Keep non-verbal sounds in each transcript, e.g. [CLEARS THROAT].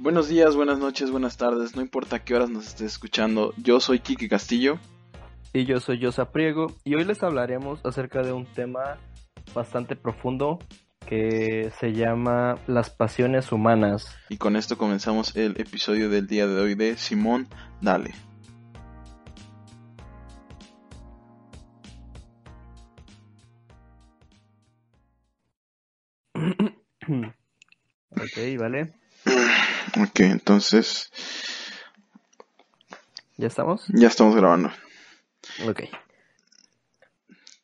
Buenos días, buenas noches, buenas tardes, no importa qué horas nos estés escuchando. Yo soy Kiki Castillo. Y yo soy Yosa Priego y hoy les hablaremos acerca de un tema bastante profundo que se llama las pasiones humanas. Y con esto comenzamos el episodio del día de hoy de Simón Dale. [CLEARS THROAT] ok, vale. Ok, entonces... ¿Ya estamos? Ya estamos grabando. Ok.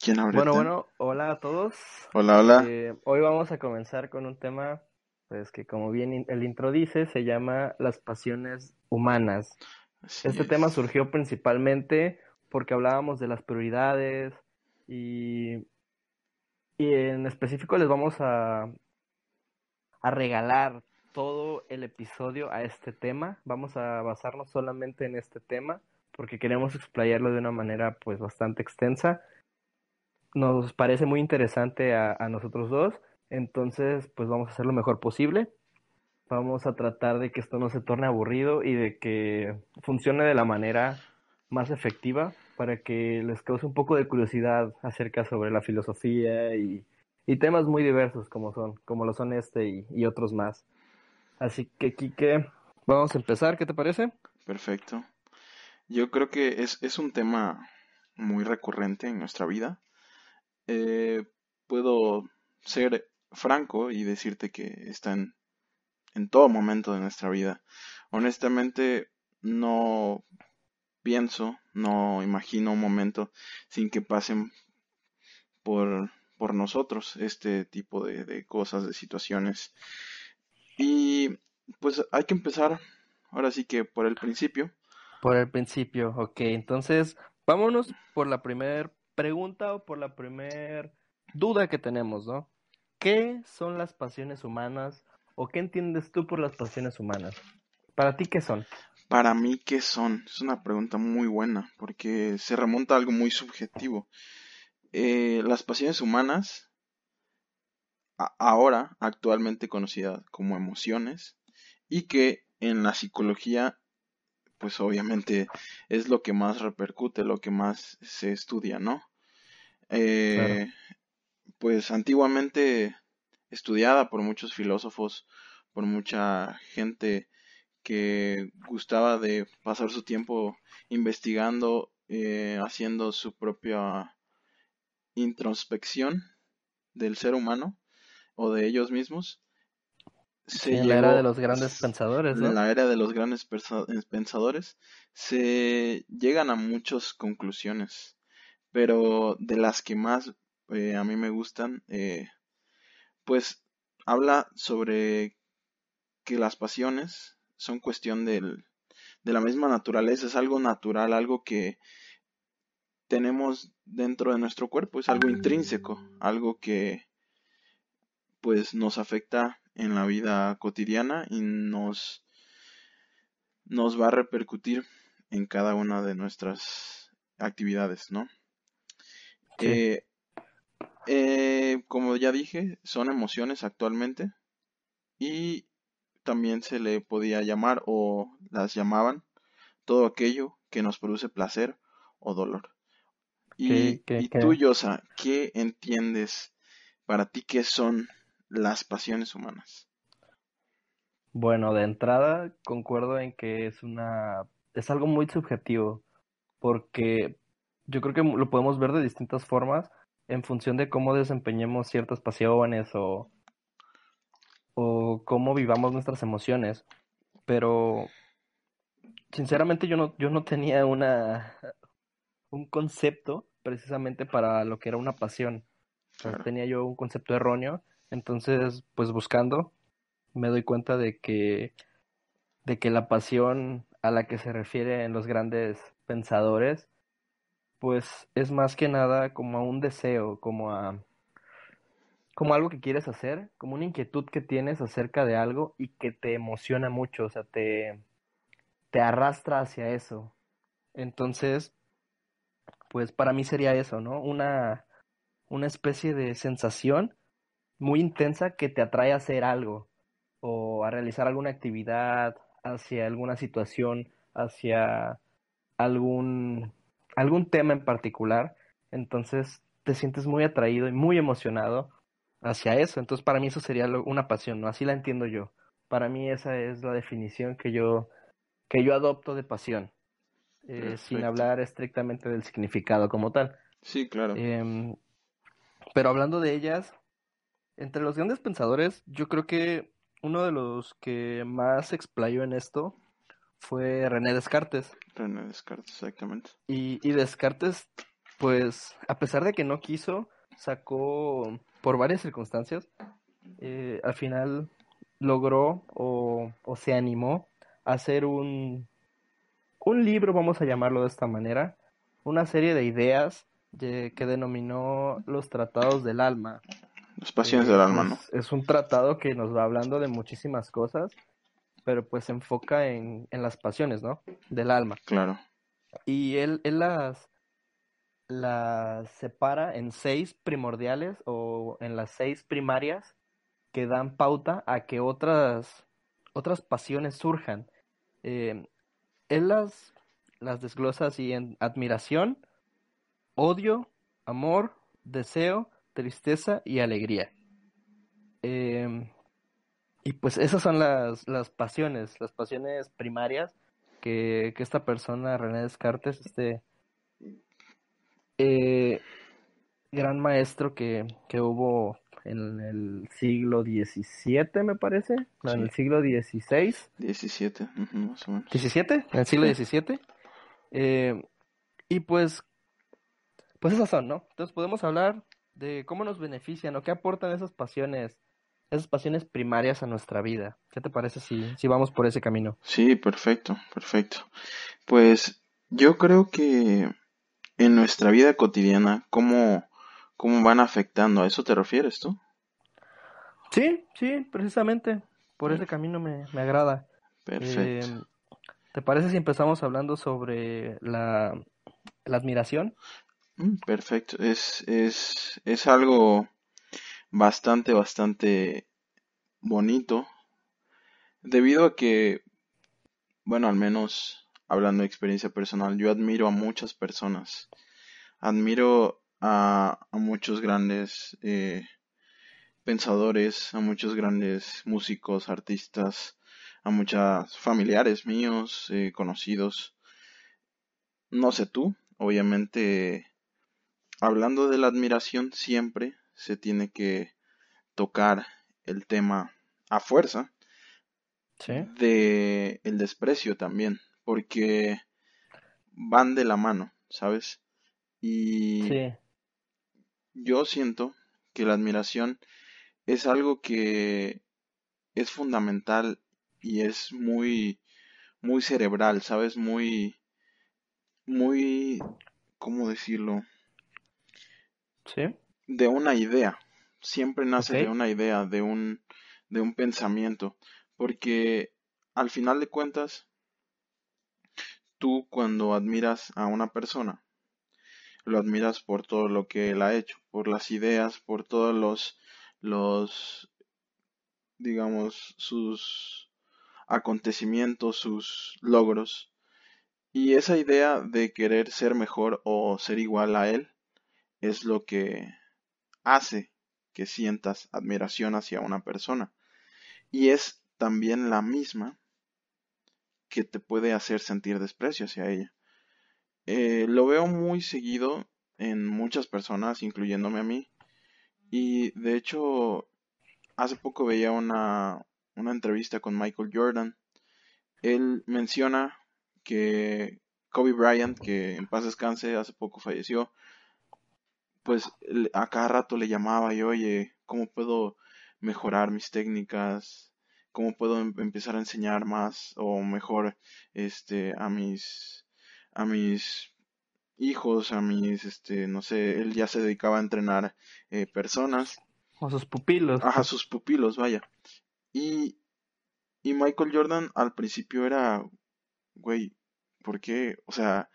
¿Quién abre? Bueno, bueno, hola a todos. Hola, hola. Eh, hoy vamos a comenzar con un tema, pues que como bien el intro dice, se llama las pasiones humanas. Así Este es. tema surgió principalmente porque hablábamos de las prioridades y, y en específico les vamos a, a regalar todo el episodio a este tema. Vamos a basarnos solamente en este tema porque queremos explayarlo de una manera pues bastante extensa. Nos parece muy interesante a, nosotros dos, entonces pues vamos a hacer lo mejor posible. Vamos a tratar de que esto no se torne aburrido y de que funcione de la manera más efectiva para que les cause un poco de curiosidad acerca sobre la filosofía y, y temas muy diversos como son, como lo son este y otros más. Así que, Quique, vamos a empezar, ¿qué te parece? Perfecto. Yo creo que es, es un tema muy recurrente en nuestra vida. Eh, puedo ser franco y decirte que está en, en todo momento de nuestra vida. Honestamente, no pienso, no imagino un momento sin que pasen por, por nosotros este tipo de, de cosas, de situaciones. Y pues hay que empezar ahora sí que por el principio. Por el principio, ok. Entonces, vámonos por la primera pregunta o por la primera duda que tenemos, ¿no? ¿Qué son las pasiones humanas o qué entiendes tú por las pasiones humanas? Para ti, ¿qué son? Para mí, ¿qué son? Es una pregunta muy buena porque se remonta a algo muy subjetivo. Eh, las pasiones humanas, ahora actualmente conocidas como emociones, y que en la psicología, pues obviamente es lo que más repercute, lo que más se estudia, ¿no? Eh, pues antiguamente estudiada por muchos filósofos, por mucha gente que gustaba de pasar su tiempo investigando, eh, haciendo su propia introspección del ser humano o de ellos mismos. Se en la era de los grandes pensadores, ¿no? en la era de los grandes pensadores, se llegan a muchas conclusiones, pero de las que más eh, a mí me gustan, eh, pues habla sobre que las pasiones son cuestión del, de la misma naturaleza, es algo natural, algo que tenemos dentro de nuestro cuerpo, es algo intrínseco, algo que pues nos afecta en la vida cotidiana y nos, nos va a repercutir en cada una de nuestras actividades, ¿no? Sí. Eh, eh, como ya dije, son emociones actualmente y también se le podía llamar o las llamaban todo aquello que nos produce placer o dolor. Y, ¿Qué- qué- y qué? tú, Yosa, ¿qué entiendes para ti qué son las pasiones humanas? Bueno, de entrada concuerdo en que es una es algo muy subjetivo porque yo creo que lo podemos ver de distintas formas en función de cómo desempeñemos ciertas pasiones o o cómo vivamos nuestras emociones, pero sinceramente yo no yo no tenía una un concepto precisamente para lo que era una pasión. Tenía yo un concepto erróneo, entonces pues buscando me doy cuenta de que de que la pasión a la que se refieren los grandes pensadores pues es más que nada como a un deseo, como a como algo que quieres hacer, como una inquietud que tienes acerca de algo y que te emociona mucho, o sea, te te arrastra hacia eso. Entonces, pues para mí sería eso, ¿no? Una una especie de sensación muy intensa que te atrae a hacer algo o a realizar alguna actividad, hacia alguna situación, hacia algún, algún tema en particular, entonces te sientes muy atraído y muy emocionado hacia eso. Entonces para mí eso sería una pasión, ¿no? Así la entiendo yo. Para mí esa es la definición que yo, que yo adopto de pasión, eh, sin hablar estrictamente del significado como tal. Sí, claro. Em, pero hablando de ellas, entre los grandes pensadores, yo creo que uno de los que más explayó en esto fue René Descartes. René Descartes, exactamente. Y, y Descartes, pues, a pesar de que no quiso, sacó, por varias circunstancias, eh, al final logró o, o, se animó a hacer un, un libro, vamos a llamarlo de esta manera, una serie de ideas que denominó los tratados del alma. Las pasiones del alma, ¿no? Es, un tratado que nos va hablando de muchísimas cosas, pero pues se enfoca en, en las pasiones, ¿no? Del alma. Claro. Y él, él las, las separa en seis primordiales o en las seis primarias que dan pauta a que otras, otras pasiones surjan. Eh, él las, las desglosa así en admiración, odio, amor, deseo, tristeza y alegría. Em, y pues esas son las, las pasiones, las pasiones primarias que, que esta persona, René Descartes, este eh, gran maestro que, que hubo en el siglo XVII, me parece, no, en el siglo XVI. XVII, más o menos. ¿17? En el siglo XVII. Eh, y pues, pues esas son, ¿no? Entonces podemos hablar de cómo nos benefician o qué aportan esas pasiones, esas pasiones primarias a nuestra vida. ¿Qué te parece si, si vamos por ese camino? Sí, perfecto, perfecto. Pues yo creo que en nuestra vida cotidiana, ¿cómo, cómo van afectando? ¿A eso te refieres tú? Sí, sí, precisamente. Por ese camino me, me agrada. Perfecto. Eh, ¿Te parece si empezamos hablando sobre la, la admiración? Mm, perfecto, es, es, es algo bastante, bastante bonito, debido a que, bueno, al menos hablando de experiencia personal, yo admiro a muchas personas, admiro a, muchos grandes eh, pensadores, a muchos grandes músicos, artistas, a muchos familiares míos, eh, conocidos. No sé tú, obviamente hablando de la admiración, siempre se tiene que tocar el tema a fuerza de el desprecio también, porque van de la mano, ¿sabes? Y yo siento que la admiración es algo que es fundamental y es muy muy cerebral, ¿sabes? Muy muy ¿cómo decirlo? De una idea. Siempre nace de una idea, de un, de un pensamiento. Porque al final de cuentas, tú cuando admiras a una persona, lo admiras por todo lo que él ha hecho, por las ideas, por todos los, los, digamos, sus acontecimientos, sus logros. Y esa idea de querer ser mejor o ser igual a él es lo que hace que sientas admiración hacia una persona. Y es también la misma que te puede hacer sentir desprecio hacia ella. Eh, lo veo muy seguido en muchas personas, incluyéndome a mí. Y de hecho, hace poco veía una, una entrevista con Michael Jordan. Él menciona que Kobe Bryant, que en paz descanse, hace poco falleció, pues a cada rato le llamaba y oye, ¿cómo puedo mejorar mis técnicas? ¿Cómo puedo em-, empezar a enseñar más o mejor este a mis a mis hijos, a mis este, no sé, él ya se dedicaba a entrenar eh, personas. A sus pupilos. Ajá, sus pupilos, vaya. Y, y Michael Jordan al principio era, güey, ¿por qué? O sea,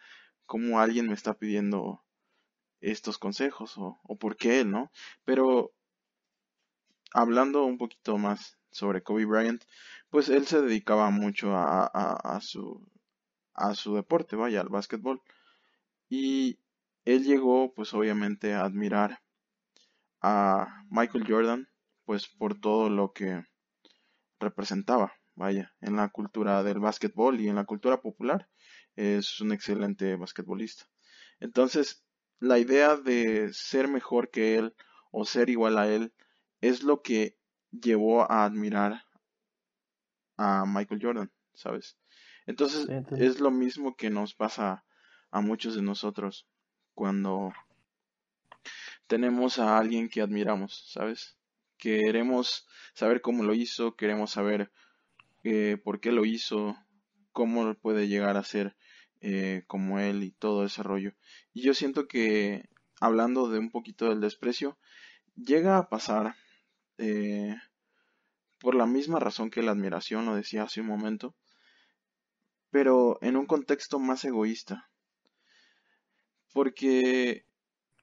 ¿cómo alguien me está pidiendo estos consejos o, o por qué él, ¿no? Pero hablando un poquito más sobre Kobe Bryant, pues él se dedicaba mucho a, a, su, a su deporte, vaya, al básquetbol. Y él llegó, pues obviamente, a admirar a Michael Jordan, pues por todo lo que representaba, vaya, en la cultura del básquetbol y en la cultura popular. Es un excelente basquetbolista. Entonces, la idea de ser mejor que él o ser igual a él es lo que llevó a admirar a Michael Jordan, ¿sabes? Entonces es lo mismo que nos pasa a muchos de nosotros cuando tenemos a alguien que admiramos, ¿sabes? Queremos saber cómo lo hizo, queremos saber eh, por qué lo hizo, cómo puede llegar a ser eh, como él y todo ese rollo. Y yo siento que, hablando de un poquito del desprecio, llega a pasar eh, por la misma razón que la admiración, lo decía hace un momento, pero en un contexto más egoísta. Porque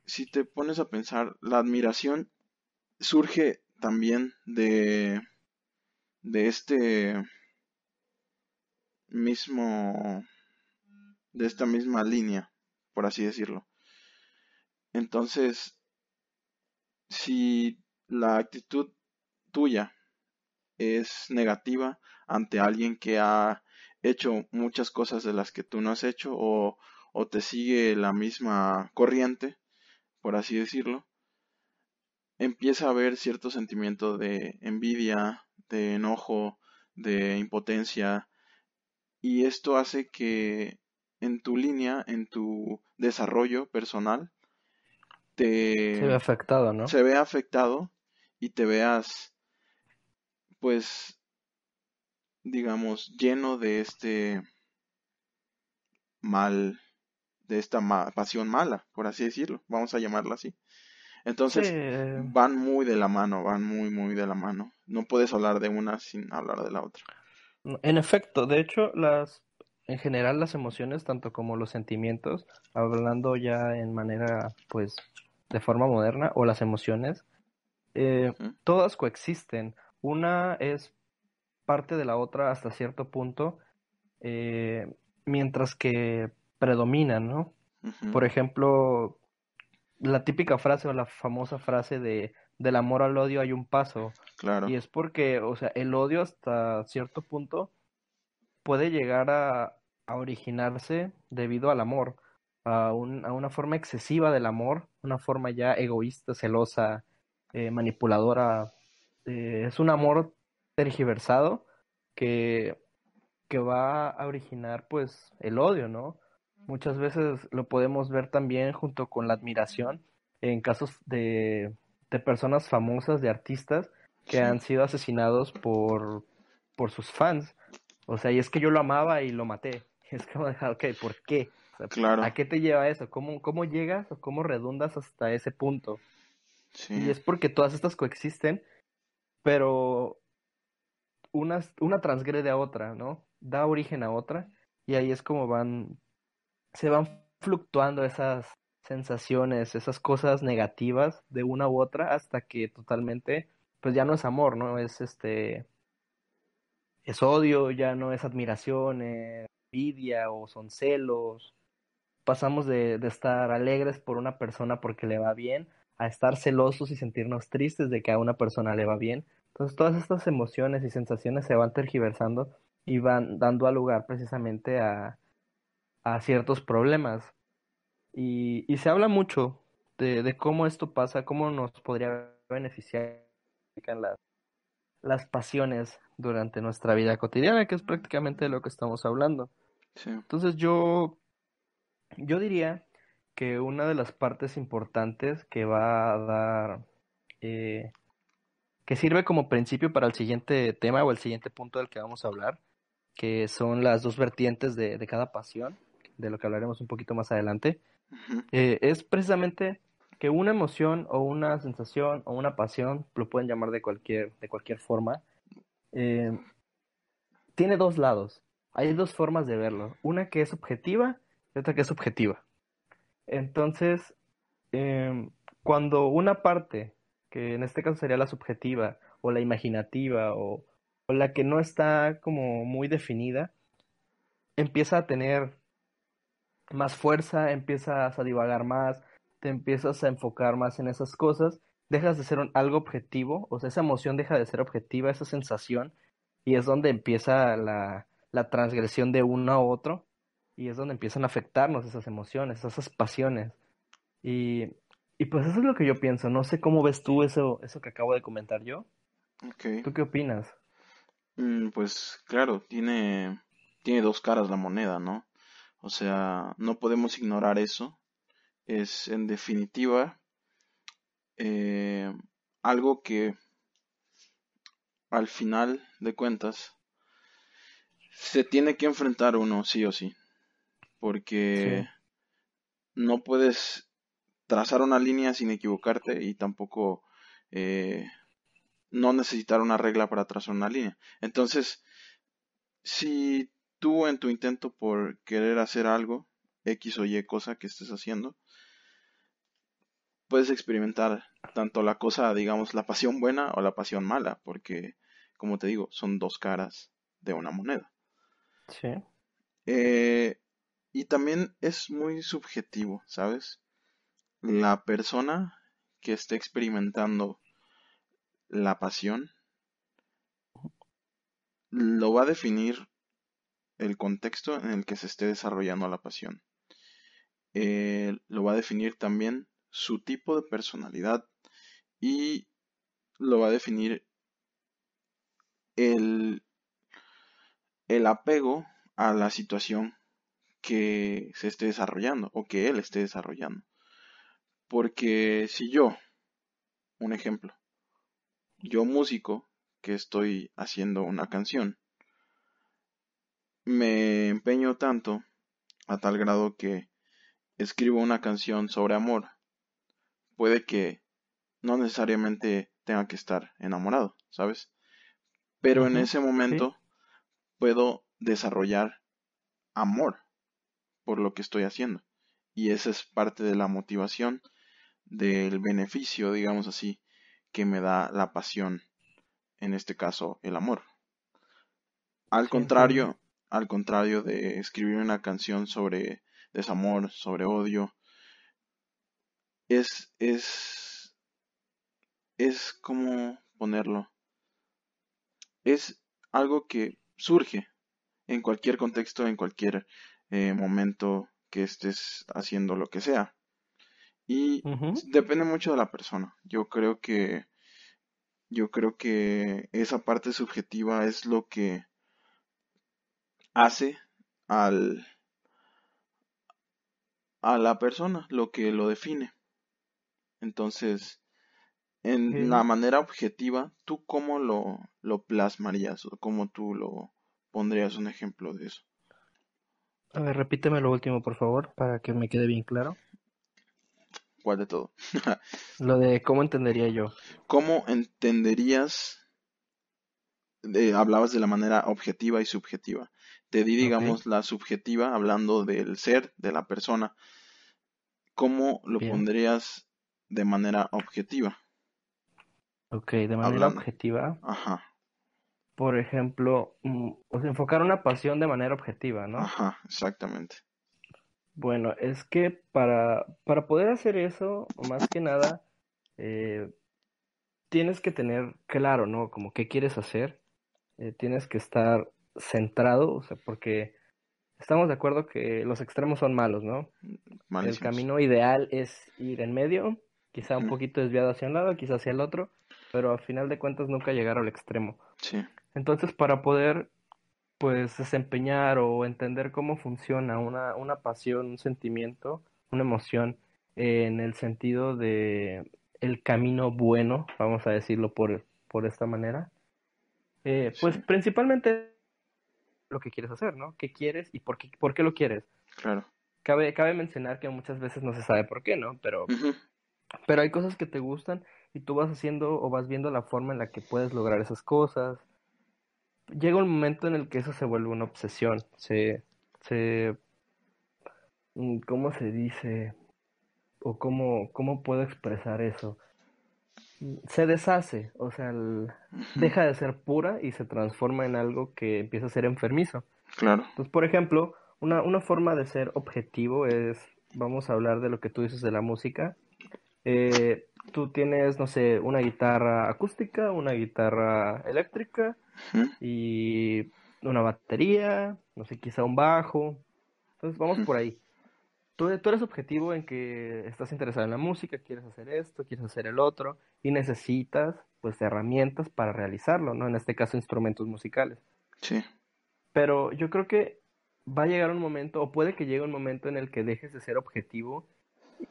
si te pones a pensar, la admiración surge también de, de este mismo de esta misma línea, por así decirlo. Entonces, si la actitud tuya es negativa ante alguien que ha hecho muchas cosas de las que tú no has hecho o, te sigue la misma corriente, por así decirlo, empieza a haber cierto sentimiento de envidia, de enojo, de impotencia, y esto hace que en tu línea, en tu desarrollo personal, te... Se ve afectado, ¿no? Se ve afectado y te veas, pues, digamos, lleno de este mal, de esta pasión mala, por así decirlo, vamos a llamarla así. Entonces, van muy de la mano, van muy, muy de la mano. No puedes hablar de una sin hablar de la otra. En efecto, de hecho, las en general las emociones, tanto como los sentimientos, hablando ya en manera, pues, de forma moderna, o las emociones, eh, todas coexisten. Una es parte de la otra hasta cierto punto, eh, mientras que predominan, ¿no? Por ejemplo, la típica frase o la famosa frase de del amor al odio hay un paso. Claro. Y es porque, o sea, el odio hasta cierto punto puede llegar a, originarse debido al amor, a, una forma excesiva del amor, una forma ya egoísta, celosa, eh, manipuladora. Eh, es un amor tergiversado que, que va a originar pues el odio, ¿no? Muchas veces lo podemos ver también junto con la admiración en casos de, de personas famosas, de artistas que han sido asesinados por, por sus fans. O sea, y es que yo lo amaba y lo maté. [LAUGHS] Es como, ok, ¿por qué? claro. ¿A qué te lleva eso? ¿Cómo, ¿Cómo llegas o cómo redundas hasta ese punto? Sí. Y es porque todas estas coexisten, pero una, una transgrede a otra, ¿no? Da origen a otra, y ahí es como van, se van fluctuando esas sensaciones, esas cosas negativas de una u otra hasta que totalmente, pues ya no es amor, ¿no? Es este, es odio, ya no es admiración, es envidia o son celos. Pasamos de, de estar alegres por una persona porque le va bien a estar celosos y sentirnos tristes de que a una persona le va bien. Entonces todas estas emociones y sensaciones se van tergiversando y van dando lugar precisamente a, a ciertos problemas. Y, y, se habla mucho de, de, cómo esto pasa, cómo nos podría beneficiar en las, las pasiones durante nuestra vida cotidiana, que es prácticamente de lo que estamos hablando. Entonces yo, yo diría que una de las partes importantes que va a dar, eh, que sirve como principio para el siguiente tema o el siguiente punto del que vamos a hablar, que son las dos vertientes de, de cada pasión, de lo que hablaremos un poquito más adelante, eh, es precisamente que una emoción o una sensación o una pasión, lo pueden llamar de cualquier, de cualquier forma, eh, tiene dos lados. Hay dos formas de verlo. Una que es objetiva y otra que es subjetiva. Entonces, em, cuando una parte, que en este caso sería la subjetiva, o la imaginativa o, o la que no está como muy definida, empieza a tener más fuerza, empiezas a divagar más, te empiezas a enfocar más en esas cosas, dejas de ser algo objetivo, o sea, esa emoción deja de ser objetiva, esa sensación, y es donde empieza la, la transgresión de uno a otro, y es donde empiezan a afectarnos esas emociones, esas pasiones. Y, y pues eso es lo que yo pienso, no sé cómo ves tú eso, eso que acabo de comentar yo. Okay. ¿Tú qué opinas? Mm, pues claro, tiene, tiene dos caras la moneda, ¿no? O sea, no podemos ignorar eso. Es en definitiva eh, algo que al final de cuentas se tiene que enfrentar uno sí o sí. Porque no puedes trazar una línea sin equivocarte y tampoco eh, no necesitar una regla para trazar una línea. Entonces, si tú en tu intento por querer hacer algo, X o Y cosa que estés haciendo, puedes experimentar tanto la cosa, digamos, la pasión buena o la pasión mala, porque, como te digo, son dos caras de una moneda. Sí. Eh, y también es muy subjetivo, ¿sabes? La persona que esté experimentando la pasión lo va a definir el contexto en el que se esté desarrollando la pasión. Eh, lo va a definir también su tipo de personalidad y lo va a definir el, el apego a la situación que se esté desarrollando o que él esté desarrollando. Porque si yo, un ejemplo, yo músico que estoy haciendo una canción, me empeño tanto a tal grado que escribo una canción sobre amor, puede que no necesariamente tenga que estar enamorado, ¿sabes? Pero en ese momento puedo desarrollar amor por lo que estoy haciendo. Y esa es parte de la motivación, del beneficio, digamos así, que me da la pasión, en este caso el amor. Al contrario, al contrario de escribir una canción sobre desamor, sobre odio, es, es, es como ponerlo. Es algo que surge en cualquier contexto, en cualquier eh, momento que estés haciendo lo que sea. Y depende mucho de la persona. Yo creo que yo creo que esa parte subjetiva es lo que hace al a la persona, lo que lo define. Entonces, en la manera objetiva, ¿tú cómo lo, lo plasmarías o cómo tú lo pondrías un ejemplo de eso? A ver, repíteme lo último, por favor, para que me quede bien claro. ¿Cuál de todo? [LAUGHS] Lo de cómo entendería yo. ¿Cómo entenderías? hablabas de la manera objetiva y subjetiva. Te di, digamos, la subjetiva, hablando del ser, de la persona. ¿Cómo lo pondrías de manera objetiva? Ok, de manera objetiva. Ajá. Por ejemplo, mm, enfocar una pasión de manera objetiva, ¿no? Ajá, exactamente. Bueno, es que para, para poder hacer eso, más que nada, eh, tienes que tener claro, ¿no? Como qué quieres hacer. Eh, tienes que estar centrado, o sea, porque estamos de acuerdo que los extremos son malos, ¿no? El camino ideal es ir en medio, quizá un poquito desviado hacia un lado, quizá hacia el otro, pero a final de cuentas nunca llegar al extremo. Sí. Entonces, para poder pues desempeñar o entender cómo funciona una, una pasión, un sentimiento, una emoción en el sentido de el camino bueno, vamos a decirlo por, por esta manera, eh, pues principalmente lo que quieres hacer, ¿no? ¿Qué quieres y por qué, por qué lo quieres? Claro. Cabe, cabe mencionar que muchas veces no se sabe por qué, ¿no? Pero, pero hay cosas que te gustan y tú vas haciendo o vas viendo la forma en la que puedes lograr esas cosas, llega un momento en el que eso se vuelve una obsesión, se, se, mm, ¿cómo se dice? O cómo, cómo puedo expresar eso. se deshace, o sea, deja de ser pura y se transforma en algo que empieza a ser enfermizo. Claro. Entonces, por ejemplo, una, una forma de ser objetivo es, vamos a hablar de lo que tú dices de la música. Eh, tú tienes, no sé, una guitarra acústica, una guitarra eléctrica y una batería, no sé, quizá un bajo. Entonces, vamos por ahí tú, eres objetivo en que estás interesado en la música, quieres hacer esto, quieres hacer el otro, y necesitas, pues, herramientas para realizarlo, ¿no? En este caso, instrumentos musicales. Sí. Pero yo creo que va a llegar un momento, o puede que llegue un momento en el que dejes de ser objetivo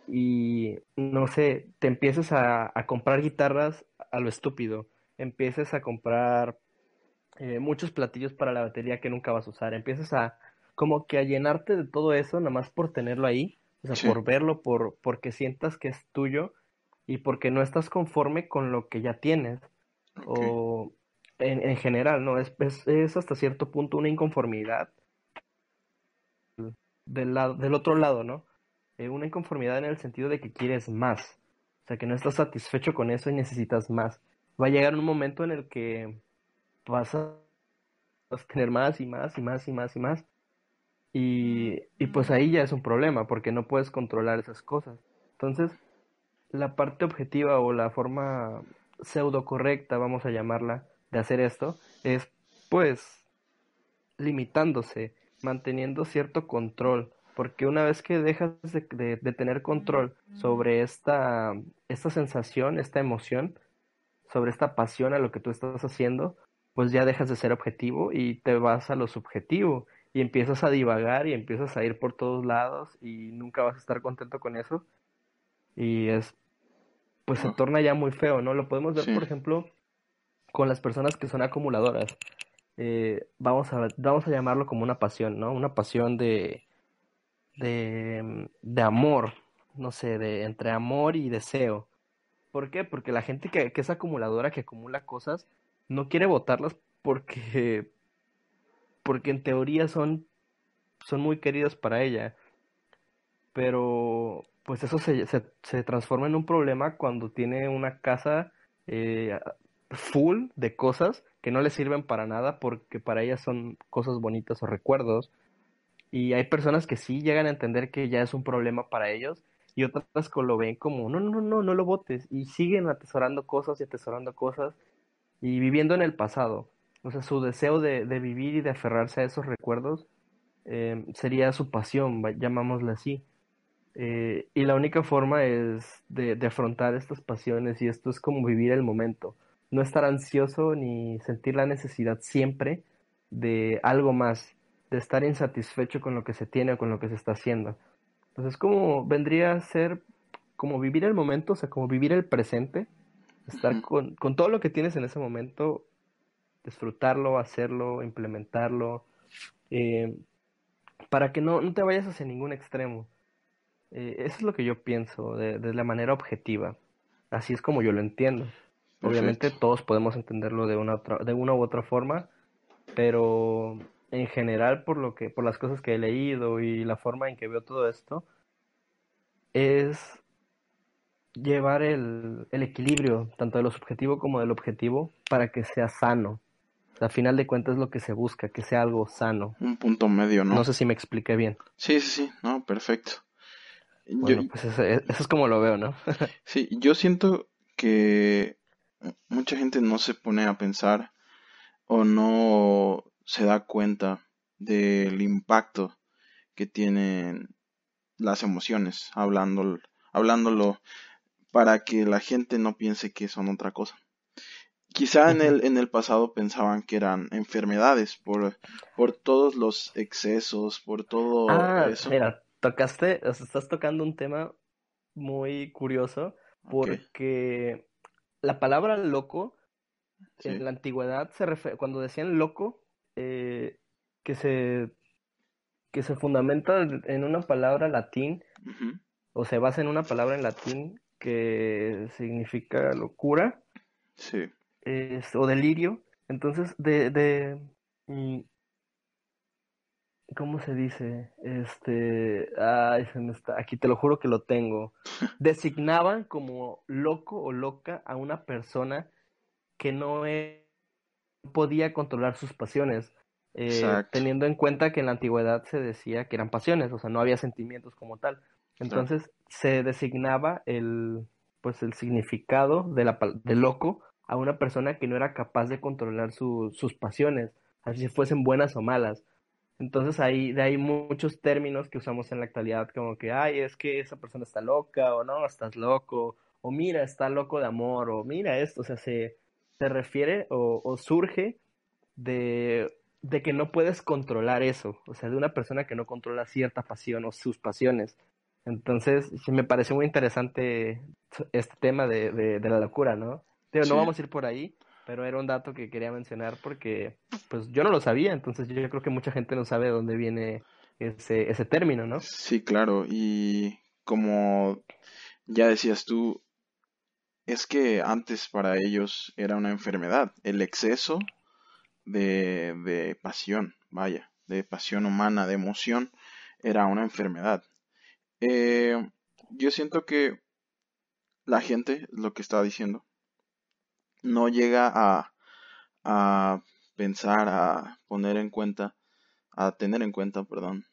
y, no sé, te empieces a, comprar guitarras a lo estúpido, empieces a comprar eh, muchos platillos para la batería que nunca vas a usar, empieces a como que a llenarte de todo eso, nada más por tenerlo ahí, o sea, por verlo, por porque sientas que es tuyo y porque no estás conforme con lo que ya tienes. O en, en, general, ¿no? Es, es, hasta cierto punto una inconformidad del, lado, del otro lado, ¿no? Eh, una inconformidad en el sentido de que quieres más. O sea, que no estás satisfecho con eso y necesitas más. Va a llegar un momento en el que vas a tener más y más y más y más y más. Y, y pues ahí ya es un problema porque no puedes controlar esas cosas. Entonces, la parte objetiva o la forma pseudo correcta, vamos a llamarla, de hacer esto, es pues limitándose, manteniendo cierto control, porque una vez que dejas de, de, tener control sobre esta, esta sensación, esta emoción, sobre esta pasión a lo que tú estás haciendo, pues ya dejas de ser objetivo y te vas a lo subjetivo y empiezas a divagar y empiezas a ir por todos lados y nunca vas a estar contento con eso. Y es, pues se torna ya muy feo, ¿no? Lo podemos ver, por ejemplo, con las personas que son acumuladoras. Eh, vamos, a, vamos a llamarlo como una pasión, ¿no? Una pasión de, de, de amor, no sé, de entre amor y deseo. ¿Por qué? Porque la gente que, es acumuladora, que acumula cosas, no quiere votarlas porque porque en teoría son, son muy queridos para ella. Pero pues eso se, se, transforma en un problema cuando tiene una casa eh, full de cosas que no le sirven para nada porque para ella son cosas bonitas o recuerdos. Y hay personas que sí llegan a entender que ya es un problema para ellos y otras que lo ven como, no, no, no, no lo votes. Y siguen atesorando cosas y atesorando cosas y viviendo en el pasado. O sea, su deseo de, vivir y de aferrarse a esos recuerdos eh, sería su pasión, llamámosle así. Eh, y la única forma es de, afrontar estas pasiones y esto es como vivir el momento. No estar ansioso ni sentir la necesidad siempre de algo más, de estar insatisfecho con lo que se tiene o con lo que se está haciendo. Entonces, como vendría a ser como vivir el momento, o sea, como vivir el presente, estar con, con todo lo que tienes en ese momento disfrutarlo, hacerlo, implementarlo, eh, para que no, no, te vayas hacia ningún extremo. Eh, eso es lo que yo pienso de, de, la manera objetiva. Así es como yo lo entiendo. Obviamente todos podemos entenderlo de una, otra, de una u otra forma, pero en general por lo que por las cosas que he leído y la forma en que veo todo esto es llevar el, el equilibrio tanto de lo subjetivo como del objetivo para que sea sano al final de cuentas es lo que se busca, que sea algo sano. Un punto medio, ¿no? No sé si me expliqué bien. Sí, sí, sí, no, perfecto. Bueno, pues eso, es como lo veo, ¿no? [LAUGHS] sí, yo siento que mucha gente no se pone a pensar o no se da cuenta del impacto que tienen las emociones, hablándolo, hablándolo para que la gente no piense que son otra cosa. Quizá en el, en el pasado pensaban que eran enfermedades por, por todos los excesos, por todo ah, eso. Mira, tocaste, estás tocando un tema muy curioso porque la palabra loco en la antigüedad se refiere, cuando decían loco, eh, que se que se fundamenta en una palabra latín o se basa en una palabra en latín que significa locura. Sí o delirio. Entonces, de, de, mm, ¿cómo se dice? Este, ay, se me está, aquí te lo juro que lo tengo. [LAUGHS] Designaban como loco o loca a una persona que no e, podía controlar sus pasiones. Eh, teniendo en cuenta que en la antigüedad se decía que eran pasiones, o sea, no había sentimientos como tal. Entonces se designaba el, pues, el significado de, la, de loco a una persona que no era capaz de controlar sus pasiones, así si fuesen buenas o malas. Entonces ahí, de ahí muchos términos que usamos en la actualidad, como que, ay, es que esa persona está loca, o no, estás loco, o mira, está loco de amor, o mira esto, o sea, se, se refiere o, o surge de de que no puedes controlar eso, o sea, de una persona que no controla cierta pasión o sus pasiones. Entonces, sí me pareció muy interesante este tema de, de, la locura, ¿no? no vamos a ir por ahí, pero era un dato que quería mencionar porque, pues, yo no lo sabía, entonces yo creo que mucha gente no sabe de dónde viene ese, ese término, ¿no? Sí, claro, y como ya decías tú, es que antes para ellos era una enfermedad, el exceso de, de pasión, vaya, de pasión humana, de emoción, era una enfermedad. Eh, yo siento que la gente, lo que estaba diciendo, no llega a, a pensar, a poner en cuenta, a tener en cuenta, perdón,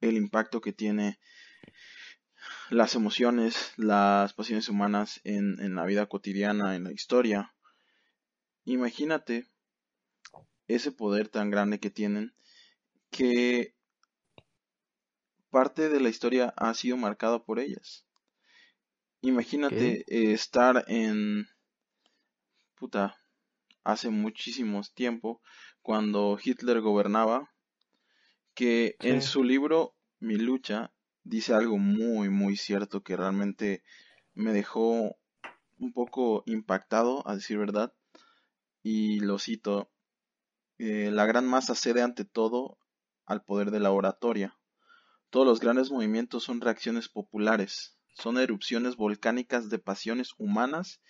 el impacto que tiene las emociones, las pasiones humanas en, en la vida cotidiana, en la historia. Imagínate ese poder tan grande que tienen que parte de la historia ha sido marcada por ellas. Imagínate eh, estar en puta hace muchísimo tiempo cuando Hitler gobernaba que en su libro Mi lucha dice algo muy muy cierto que realmente me dejó un poco impactado a decir verdad y lo cito eh, la gran masa cede ante todo al poder de la oratoria. Todos los grandes movimientos son reacciones populares, son erupciones volcánicas de pasiones humanas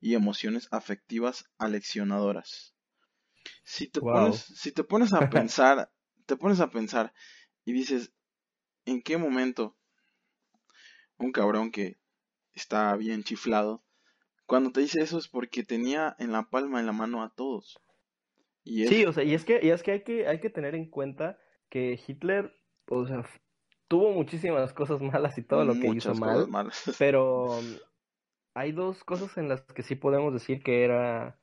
y emociones afectivas aleccionadoras. Si te, pones, si te pones a [LAUGHS] pensar, te pones a pensar y dices, ¿en qué momento un cabrón que está bien chiflado, cuando te dice eso es porque tenía en la palma de la mano a todos? Sí, o sea, y es que, y es que hay que, hay que tener en cuenta que Hitler, o sea, tuvo muchísimas cosas malas y todo lo que hizo mal, [LAUGHS] pero um, hay dos cosas en las que sí podemos decir que era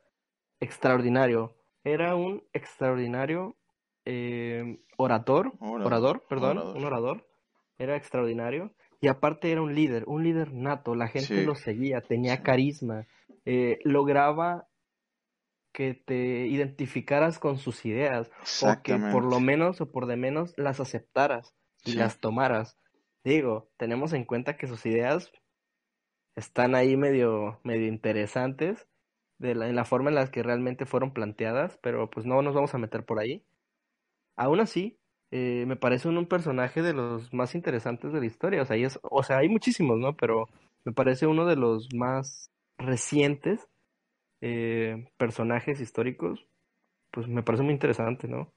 extraordinario. Era un extraordinario eh, orator, orador, perdón, un orador. Era extraordinario. Y aparte era un líder, un líder nato. La gente lo seguía, tenía carisma. Eh, lograba que te identificaras con sus ideas o que por lo menos o por de menos las aceptaras y las tomaras. Digo, tenemos en cuenta que sus ideas están ahí medio, medio interesantes de la, en la forma en la que realmente fueron planteadas, pero pues no nos vamos a meter por ahí. Aún así, eh, me parece un, un, personaje de los más interesantes de la historia. O sea, es, o sea, hay muchísimos, ¿no? Pero me parece uno de los más recientes eh, personajes históricos, pues me parece muy interesante, ¿no?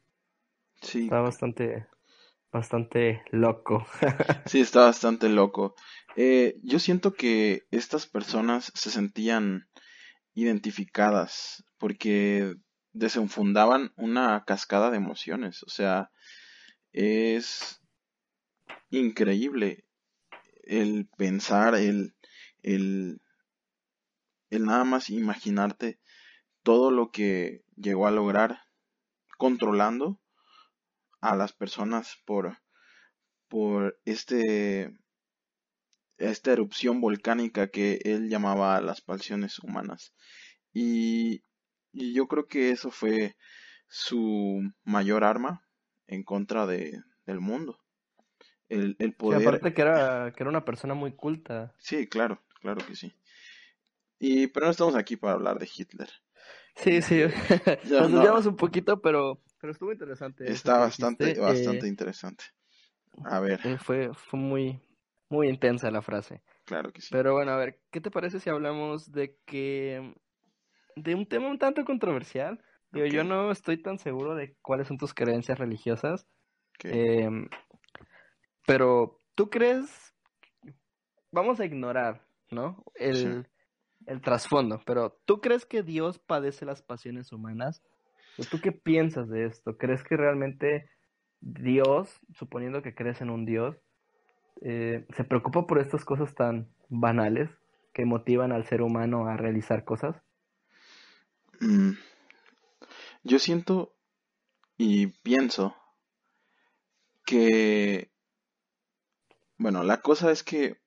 Sí. Está bastante, bastante loco. [LAUGHS] sí, está bastante loco. Eh, yo siento que estas personas se sentían identificadas porque desenfundaban una cascada de emociones. O sea, es increíble el pensar, el, el el nada más imaginarte todo lo que llegó a lograr controlando a las personas por, por este esta erupción volcánica que él llamaba las pasiones humanas. Y, y, yo creo que eso fue su mayor arma en contra de, del mundo. El, el poder. aparte que era, que era una persona muy culta. Sí, claro, claro que sí. Y, pero no estamos aquí para hablar de Hitler. Sí, sí. [LAUGHS] Nos desviamos un poquito, pero, pero estuvo interesante. Está bastante, bastante eh, interesante. A ver. Eh, fue, fue muy, muy intensa la frase. Claro que sí. Pero bueno, a ver, ¿qué te parece si hablamos de que. de un tema un tanto controversial? Digo, yo no estoy tan seguro de cuáles son tus creencias religiosas, Em, pero, ¿tú crees? Vamos a ignorar, ¿no? El, el trasfondo, pero ¿tú crees que Dios padece las pasiones humanas? ¿Tú qué piensas de esto? ¿Crees que realmente Dios, suponiendo que crees en un Dios, eh, se preocupa por estas cosas tan banales que motivan al ser humano a realizar cosas? Mm. Yo siento y pienso que, bueno, la cosa es que,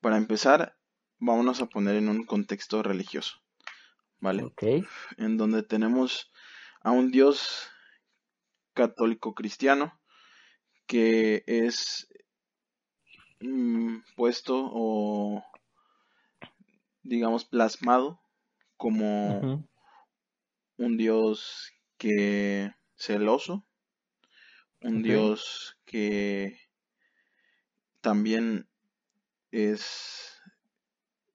para empezar, vámonos a poner en un contexto religioso, ¿vale? Ok. En donde tenemos a un Dios católico cristiano que es mm, puesto o digamos plasmado como un Dios que celoso, un Dios que también es,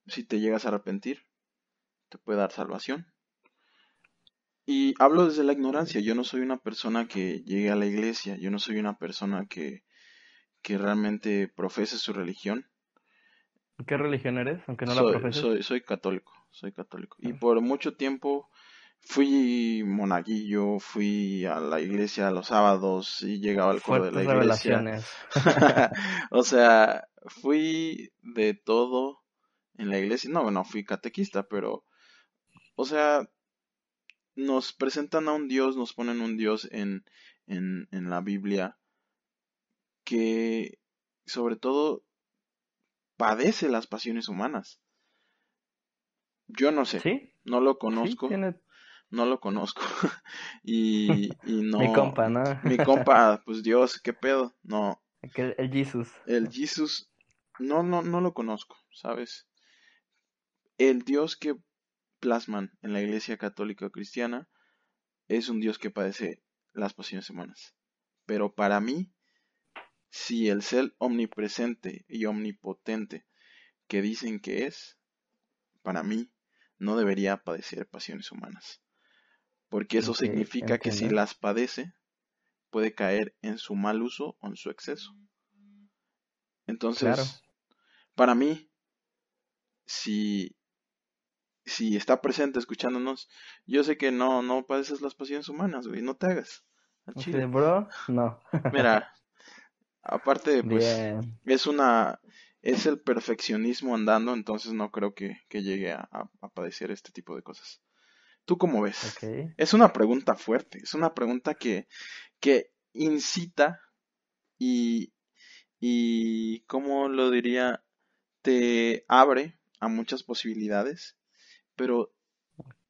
si te llegas a arrepentir, te puede dar salvación. Y hablo desde la ignorancia, yo no soy una persona que llegue a la iglesia, yo no soy una persona que, que realmente profese su religión. ¿Qué religión eres? Aunque no soy, la profeses. Soy, soy católico, soy católico. Y por mucho tiempo fui monaguillo, fui a la iglesia los sábados y llegaba al coro de la iglesia. [LAUGHS] o sea, fui de todo en la iglesia. No, bueno, fui catequista, pero, o sea, nos presentan a un Dios, nos ponen un Dios en, en, en la Biblia que sobre todo padece las pasiones humanas. Yo no sé, no lo conozco, no lo conozco [LAUGHS] y, y, no. mi compa, ¿no? mi compa, pues Dios, qué pedo, no. El, el Jesus. El Jesus, no, no, no lo conozco, ¿sabes? El Dios que plasman en la Iglesia Católica Cristiana es un Dios que padece las pasiones humanas. Pero para mí, si el ser omnipresente y omnipotente que dicen que es, para mí, no debería padecer pasiones humanas. Porque eso significa que si las padece, puede caer en su mal uso o en su exceso. Entonces, para mí, si si está presente escuchándonos, yo sé que no, no padeces las pasiones humanas, güey, no te hagas. bro, no. [LAUGHS] Mira, aparte, pues, es una, es el perfeccionismo andando, entonces no creo que, llegue a, padecer este tipo de cosas. ¿Tú cómo ves? Es una pregunta fuerte, es una pregunta que, que incita y, y, ¿cómo lo diría? Te abre a muchas posibilidades pero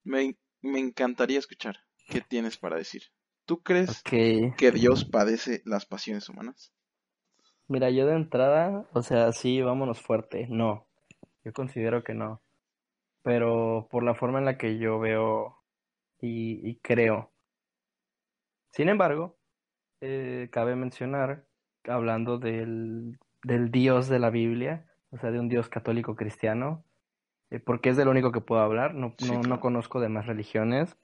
me, encantaría escuchar qué tienes para decir. ¿Tú crees que Dios padece las pasiones humanas? Mira, yo de entrada, o sea, sí, vámonos fuerte. No, yo considero que no. Pero por la forma en la que yo veo y, creo. Sin embargo, eh, cabe mencionar, hablando del, del Dios de la Biblia, o sea, de un Dios católico cristiano, eh, porque es del único que puedo hablar, no, no, conozco demás religiones,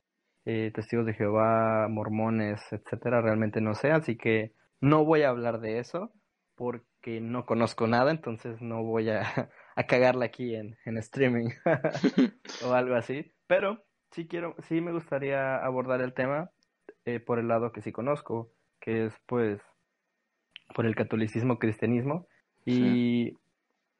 eh, testigos de Jehová, mormones, etcétera, realmente no sé, así que no voy a hablar de eso porque no conozco nada, entonces no voy a, a cagarla aquí en, en streaming [LAUGHS] o algo así, pero sí quiero, sí me gustaría abordar el tema eh, por el lado que sí conozco, que es pues por el catolicismo, cristianismo, y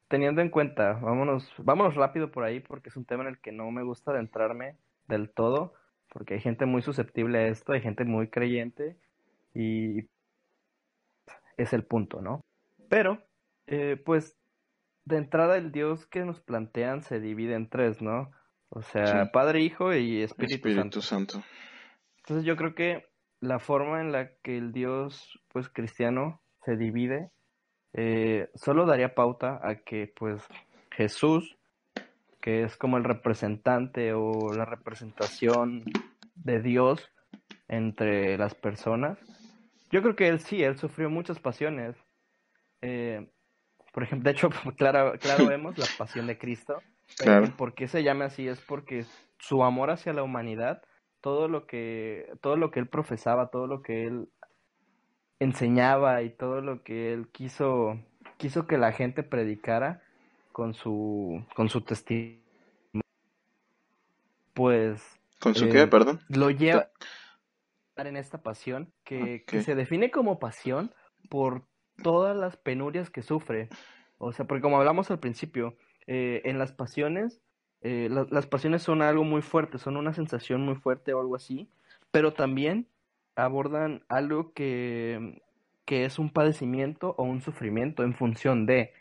teniendo en cuenta, vámonos, vámonos rápido por ahí porque es un tema en el que no me gusta adentrarme del todo, porque hay gente muy susceptible a esto, hay gente muy creyente y es el punto, ¿no? Pero, eh, pues, de entrada el Dios que nos plantean se divide en tres, ¿no? O sea, Padre, Hijo y Espíritu, Espíritu Santo. Entonces yo creo que la forma en la que el Dios, pues, cristiano se divide eh, solo daría pauta a que pues Jesús, que es como el representante o la representación de Dios entre las personas, yo creo que él sí, él sufrió muchas pasiones. Eh, por ejemplo, de hecho, [LAUGHS] claro, claro vemos la pasión de Cristo. Claro. ¿Por qué se llama así? Es porque su amor hacia la humanidad, todo lo que, todo lo que él profesaba, todo lo que él enseñaba y todo lo que él quiso, quiso que la gente predicara con su, con su testimonio, pues... ¿Con su qué, eh, perdón? Lo lleva en esta pasión que, que se define como pasión por todas las penurias que sufre. O sea, porque como hablamos al principio, eh, en las pasiones, eh, la- las pasiones son algo muy fuerte, son una sensación muy fuerte o algo así, pero también abordan algo que, que es un padecimiento o un sufrimiento en función de.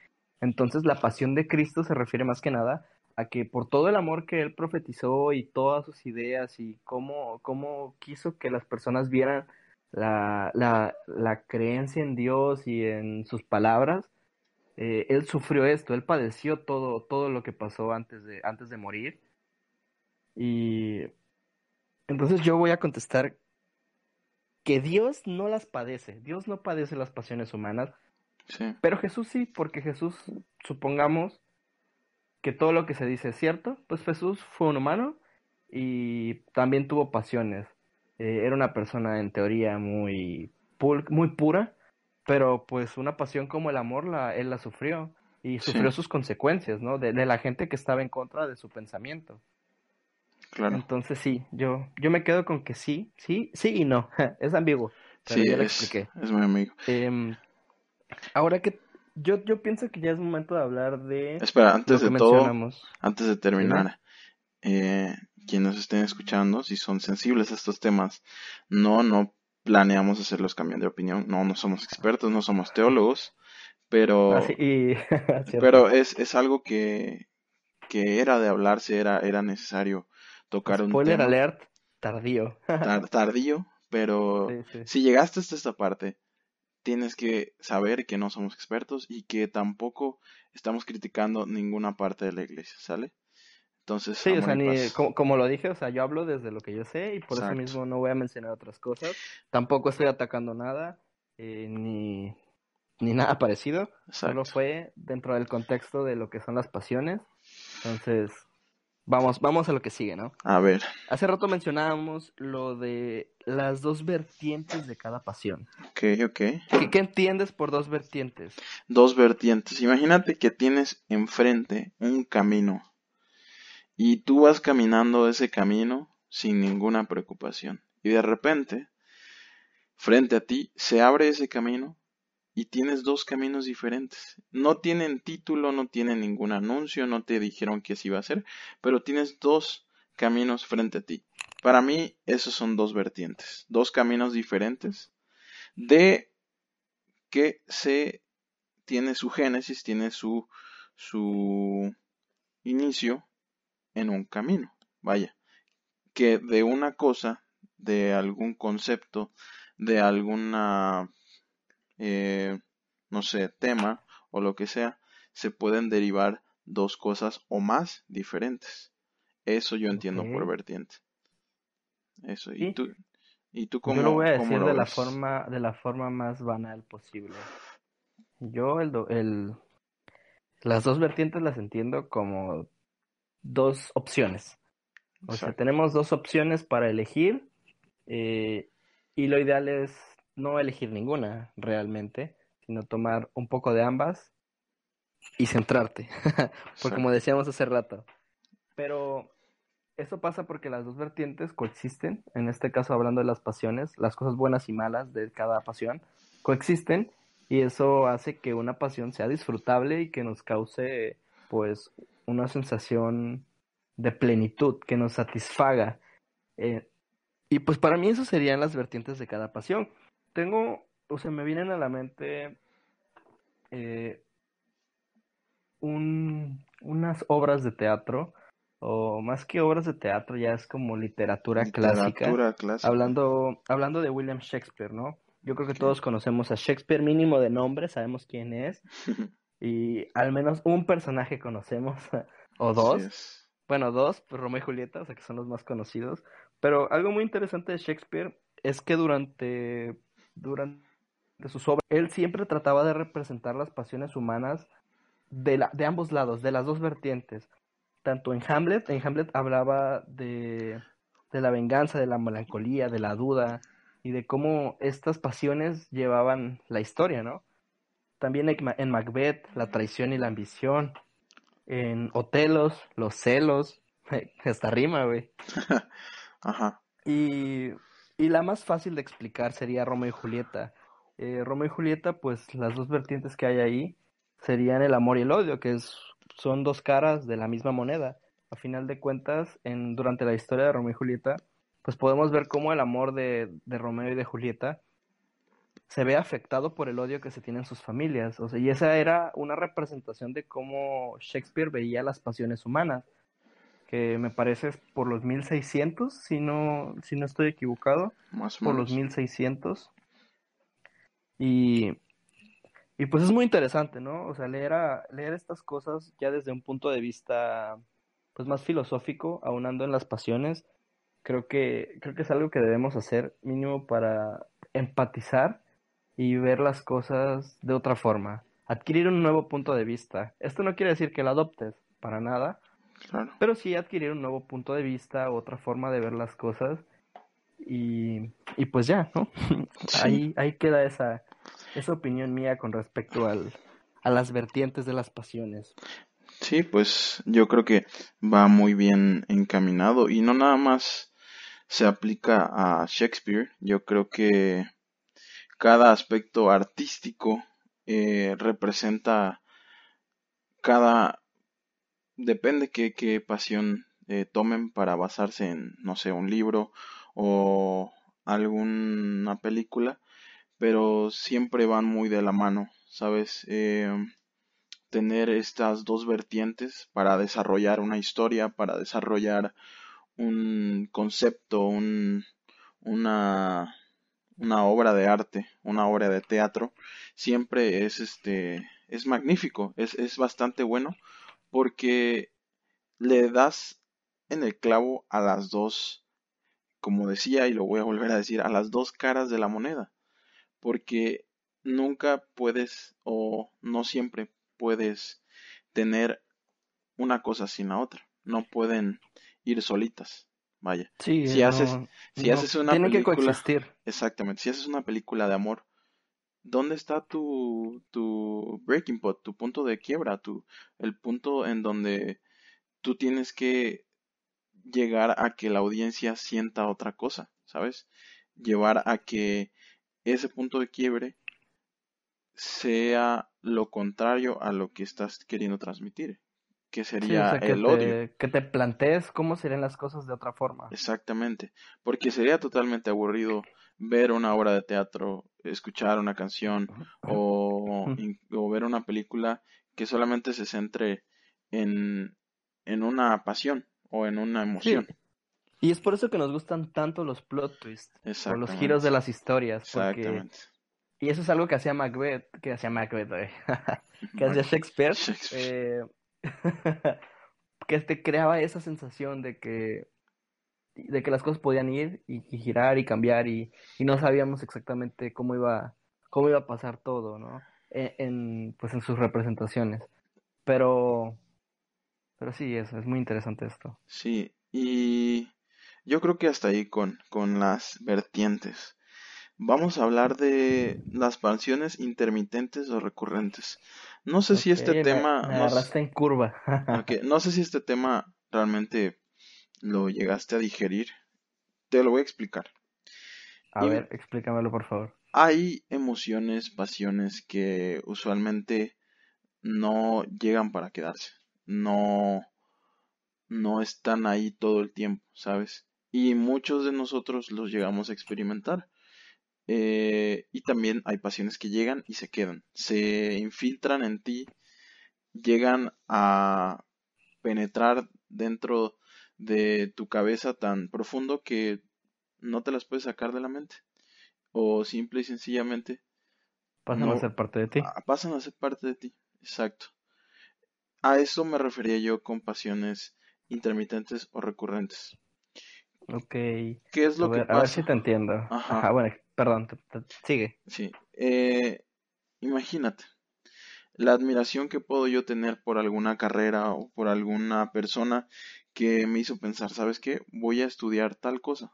Entonces, la pasión de Cristo se refiere más que nada a que por todo el amor que él profetizó y todas sus ideas y cómo, cómo quiso que las personas vieran la, la, la creencia en Dios y en sus palabras, eh, él sufrió esto, él padeció todo, todo lo que pasó antes de, antes de morir. Y entonces yo voy a contestar que Dios no las padece, Dios no padece las pasiones humanas, Sí, pero Jesús sí, porque Jesús, supongamos que todo lo que se dice es cierto, pues Jesús fue un humano y también tuvo pasiones. Eh, era una persona en teoría muy, pul- muy pura, pero pues una pasión como el amor, la, él la sufrió y Sí. sufrió sus consecuencias, ¿no? De, de la gente que estaba en contra de su pensamiento. claro. Entonces sí, yo, yo me quedo con que sí, sí, sí y no. [LAUGHS] Es ambiguo, pero Sí, ya lo es, expliqué. es mi amigo. Em, ahora que yo, yo pienso que ya es momento de hablar de Espera, lo antes que de todo, antes de terminar, eh, quienes estén escuchando, si son sensibles a estos temas, no, no planeamos hacerlos cambiar de opinión. No, no somos expertos, no somos teólogos, pero, Ah, sí, y [LAUGHS] cierto. pero es, es algo que, que era de hablarse, era, era necesario tocar un Spoiler tema alert, tardío. [LAUGHS] tar- tardío, pero Sí, sí. si llegaste hasta esta parte, tienes que saber que no somos expertos y que tampoco estamos criticando ninguna parte de la iglesia, ¿sale? Entonces, Sí, o sea, ni, como, como lo dije, o sea, yo hablo desde lo que yo sé y por eso mismo no voy a mencionar otras cosas. Tampoco estoy atacando nada, eh, ni, ni nada parecido. Solo fue dentro del contexto de lo que son las pasiones. Entonces, vamos, vamos a lo que sigue, ¿no? A ver, Hace rato mencionábamos lo de las dos vertientes de cada pasión. ok, ok. ¿Qué, qué entiendes por dos vertientes? Dos vertientes. Imagínate que tienes enfrente un camino y tú vas caminando ese camino sin ninguna preocupación. Y de repente, frente a ti, se abre ese camino y tienes dos caminos diferentes. No tienen título, no tienen ningún anuncio, no te dijeron que así iba a ser, pero tienes dos caminos frente a ti. Para mí, esos son dos vertientes, dos caminos diferentes de que se tiene su génesis, tiene su, su inicio en un camino. Vaya, que de una cosa, de algún concepto, de alguna, eh, no sé, tema o lo que sea, se pueden derivar dos cosas o más diferentes. Eso yo entiendo por vertiente. Eso. ¿Y tú, y tú Yo cómo, lo voy a decir de la forma, de la forma más banal posible. Yo el, do- el, las dos vertientes las entiendo como dos opciones. O sea, tenemos dos opciones para elegir eh, y lo ideal es no elegir ninguna realmente, sino tomar un poco de ambas y centrarte, [LAUGHS] porque como decíamos hace rato. Pero eso pasa porque las dos vertientes coexisten, en este caso hablando de las pasiones, las cosas buenas y malas de cada pasión coexisten y eso hace que una pasión sea disfrutable y que nos cause pues una sensación de plenitud, que nos satisfaga. Eh, y pues para mí eso serían las vertientes de cada pasión. Tengo, o sea, me vienen a la mente eh, un, unas obras de teatro, o más que obras de teatro, ya es como literatura clásica, Literatura clásica. hablando, hablando de William Shakespeare, ¿no? Yo creo que todos conocemos a Shakespeare, mínimo de nombre, sabemos quién es, [LAUGHS] y al menos un personaje conocemos, [LAUGHS] o dos. Bueno, dos, pues Romeo y Julieta, o sea que son los más conocidos. Pero algo muy interesante de Shakespeare es que durante, durante sus obras, él siempre trataba de representar las pasiones humanas de, la, de ambos lados, de las dos vertientes. Tanto en Hamlet, en Hamlet hablaba de, de la venganza, de la melancolía, de la duda, y de cómo estas pasiones llevaban la historia, ¿no? También en Macbeth, la traición y la ambición. En Otelos, los celos. [LAUGHS] Esta rima, güey. [LAUGHS] Ajá. Y, y, la más fácil de explicar sería Romeo y Julieta. Eh, Romeo y Julieta, pues las dos vertientes que hay ahí serían el amor y el odio, que es, son dos caras de la misma moneda. A final de cuentas, en, durante la historia de Romeo y Julieta, pues podemos ver cómo el amor de, de Romeo y de Julieta se ve afectado por el odio que se tiene en sus familias. O sea, y esa era una representación de cómo Shakespeare veía las pasiones humanas, que me parece por los 1600, si no, si no estoy equivocado, Más o por menos. los 1600. Y, y pues es muy interesante, ¿no? O sea, leer, a, leer estas cosas ya desde un punto de vista pues más filosófico, aunando en las pasiones, creo que, creo que es algo que debemos hacer mínimo para empatizar y ver las cosas de otra forma. Adquirir un nuevo punto de vista. Esto no quiere decir que lo adoptes, para nada, Claro. pero sí adquirir un nuevo punto de vista, otra forma de ver las cosas. Y, y pues ya, ¿no? [LAUGHS] Sí. Ahí, ahí queda esa, esa opinión mía con respecto al, a las vertientes de las pasiones. Sí, pues yo creo que va muy bien encaminado y no nada más se aplica a Shakespeare. Yo creo que cada aspecto artístico eh, representa cada depende qué, pasión eh, tomen para basarse en, no sé, un libro o alguna película, pero siempre van muy de la mano, ¿sabes? Eh, tener estas dos vertientes para desarrollar una historia, para desarrollar un concepto, un, una, una obra de arte, una obra de teatro, siempre es este, es magnífico, es, es bastante bueno porque le das en el clavo a las dos, como decía y lo voy a volver a decir, a las dos caras de la moneda, porque nunca puedes o no siempre puedes tener una cosa sin la otra, no pueden ir solitas, vaya. Sí, Si no- haces- si no- haces una tienen que película- coexistir. Exactamente, si haces una película de amor, ¿dónde está tu, tu breaking point, tu punto de quiebra, tu, el punto en donde tú tienes que llegar a que la audiencia sienta otra cosa, ¿sabes? Llevar a que ese punto de quiebre sea lo contrario a lo que estás queriendo transmitir, que Sí, o sería sea, que el te, odio. que te plantees cómo serían las cosas de otra forma. Exactamente, porque sería totalmente aburrido ver una obra de teatro, escuchar una canción o, o ver una película que solamente se centre en, en una pasión o en una emoción. Y es por eso que nos gustan tanto los plot twists, por los giros de las historias, porque Exactamente. y eso es algo que hacía Macbeth, que hacía Macbeth, güey, [LAUGHS] que hacía Shakespeare, Shakespeare. eh, [LAUGHS] que te creaba esa sensación de que de que las cosas podían ir y, girar y cambiar y, no sabíamos exactamente cómo iba cómo iba a pasar todo, ¿no? En, en, pues en sus representaciones. Pero pero sí, es, es muy interesante esto. Sí, y yo creo que hasta ahí con, con las vertientes. Vamos a hablar de las pasiones intermitentes o recurrentes. No sé si este me- tema, me no, en curva. [LAUGHS] no sé si este tema realmente lo llegaste a digerir. Te lo voy a explicar. A Y- ver, explícamelo, por favor. Hay emociones, pasiones que usualmente no llegan para quedarse. No, no están ahí todo el tiempo, ¿sabes? Y muchos de nosotros los llegamos a experimentar. Eh, y también hay pasiones que llegan y se quedan. Se infiltran en ti, llegan a penetrar dentro de tu cabeza tan profundo que no te las puedes sacar de la mente. O simple y sencillamente Pasan no- a ser parte de ti. ah, pasan a ser parte de ti. Exacto. A eso me refería yo con pasiones intermitentes o recurrentes. Ok. ¿Qué es A que ver, a ver pasa? si te entiendo. Ajá. Ajá, bueno, perdón, te- te- sigue. Sí. Eh, imagínate la admiración que puedo yo tener por alguna carrera o por alguna persona que me hizo pensar, ¿sabes qué? Voy a estudiar tal cosa.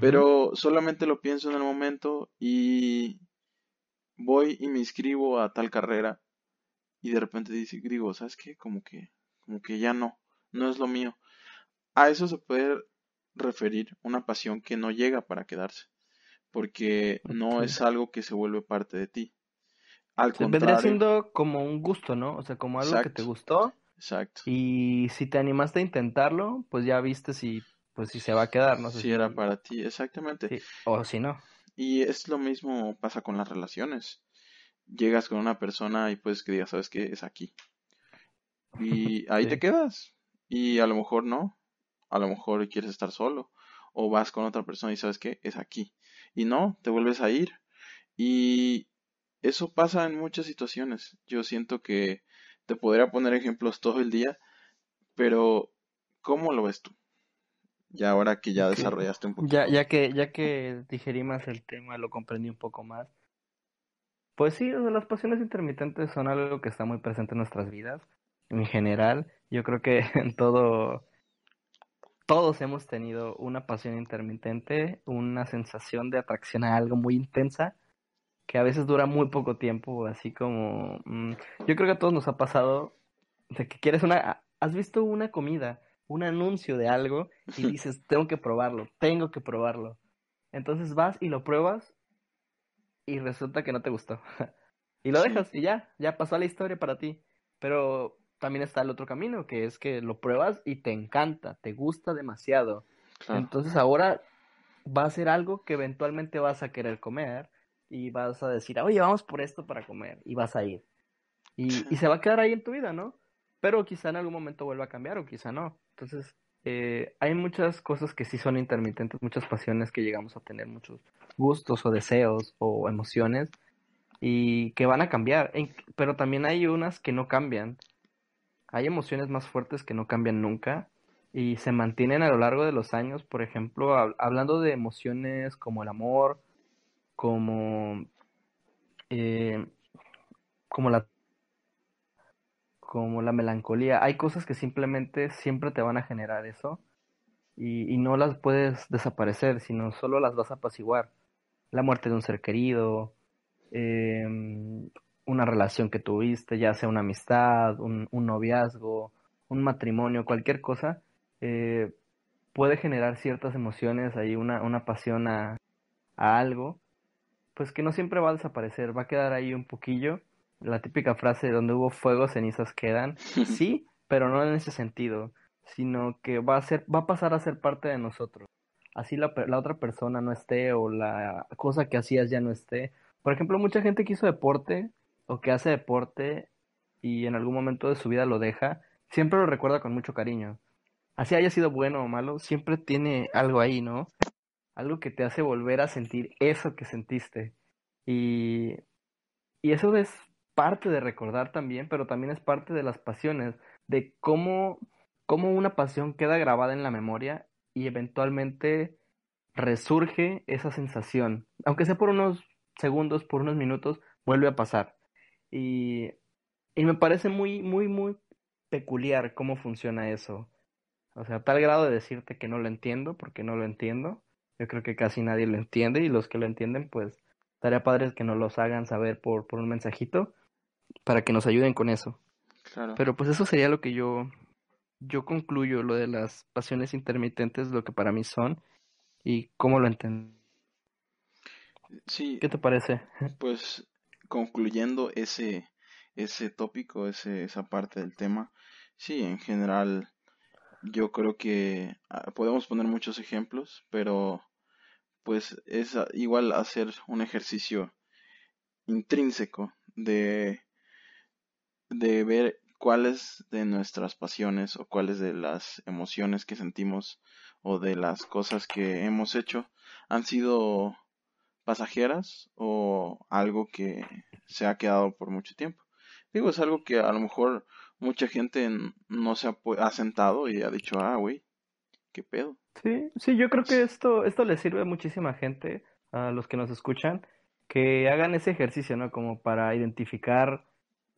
pero solamente lo pienso en el momento y voy y me inscribo a tal carrera y de repente dice, digo, ¿sabes qué? Como que, como que ya no, no es lo mío. A eso se puede referir una pasión que no llega para quedarse, porque no es algo que se vuelve parte de ti. Al contrario. Vendría siendo como un gusto, ¿no? O sea, como algo que te gustó. Exacto. Y si te animaste a intentarlo, pues ya viste si, pues si se va a quedar, no sé si, era para ti, exactamente. O si no. Y es lo mismo pasa con las relaciones. Llegas con una persona y pues que digas, ¿sabes qué? Es aquí. Y [LAUGHS] ahí te quedas. Y a lo mejor no. A lo mejor quieres estar solo. O vas con otra persona y sabes qué? Es aquí. Y no, te vuelves a ir. Y eso pasa en muchas situaciones. Yo siento que te podría poner ejemplos todo el día, pero ¿cómo lo ves tú? Ya ahora que ya desarrollaste un poco. Ya, ya que, ya que digerí más el tema, lo comprendí un poco más. Pues sí, las pasiones intermitentes son algo que está muy presente en nuestras vidas. En general, yo creo que [LAUGHS] en todo, todos hemos tenido una pasión intermitente, una sensación de atracción a algo muy intensa que a veces dura muy poco tiempo, así como... Mm, yo creo que a todos nos ha pasado de que quieres una... Has visto una comida, un anuncio de algo y [LAUGHS] dices, tengo que probarlo, tengo que probarlo. Entonces vas y lo pruebas y resulta que no te gustó. [LAUGHS] y lo dejas y ya, ya pasó la historia para ti. Pero también está el otro camino, que es que lo pruebas y te encanta, te gusta demasiado. Entonces ahora va a ser algo que eventualmente vas a querer comer y vas a decir, oye, vamos por esto para comer, y vas a ir. Y, se va a quedar ahí en tu vida, ¿no? Pero quizá en algún momento vuelva a cambiar o quizá no. Entonces, eh, hay muchas cosas que sí son intermitentes, muchas pasiones que llegamos a tener, muchos gustos o deseos o emociones y que van a cambiar, pero también hay unas que no cambian. Hay emociones más fuertes que no cambian nunca y se mantienen a lo largo de los años, por ejemplo, hablando de emociones como el amor, como, eh, como la como la melancolía. Hay cosas que simplemente siempre te van a generar eso y, y, no las puedes desaparecer, sino solo las vas a apaciguar. La muerte de un ser querido, em, una relación que tuviste, ya sea una amistad, un, un noviazgo, un matrimonio, cualquier cosa, eh, puede generar ciertas emociones, ahí una, una pasión a, a algo pues que no siempre va a desaparecer, va a quedar ahí un poquillo. La típica frase de donde hubo fuego, cenizas quedan. [LAUGHS] Sí, pero no en ese sentido, sino que va a ser, va a pasar a ser parte de nosotros. Así la, la otra persona no esté o la cosa que hacías ya no esté. Por ejemplo, mucha gente que hizo deporte o que hace deporte y en algún momento de su vida lo deja, siempre lo recuerda con mucho cariño. Así haya sido bueno o malo, siempre tiene algo ahí, ¿no? algo que te hace volver a sentir eso que sentiste. Y, y eso es parte de recordar también, pero también es parte de las pasiones, de cómo, cómo una pasión queda grabada en la memoria y eventualmente resurge esa sensación, aunque sea por unos segundos, por unos minutos, vuelve a pasar. Y, y me parece muy, muy, muy peculiar cómo funciona eso. O sea, a tal grado de decirte que no lo entiendo, porque no lo entiendo, yo creo que casi nadie lo entiende y los que lo entienden, pues estaría padre que nos los hagan saber por, por un mensajito para que nos ayuden con eso. Claro. Pero pues eso sería lo que yo, yo concluyo, lo de las pasiones intermitentes, lo que para mí son y cómo lo entiendo. Sí. ¿Qué te parece? Pues concluyendo ese, ese tópico, ese, esa parte del tema, sí, en general yo creo que ah, podemos poner muchos ejemplos, pero pues es igual hacer un ejercicio intrínseco de, de ver cuáles de nuestras pasiones o cuáles de las emociones que sentimos o de las cosas que hemos hecho han sido pasajeras o algo que se ha quedado por mucho tiempo. Digo, es algo que a lo mejor mucha gente no se ha, sentado y ha dicho, ah, güey, qué pedo. Sí, sí, yo creo que esto, esto le sirve a muchísima gente, a los que nos escuchan, que hagan ese ejercicio, ¿no? Como para identificar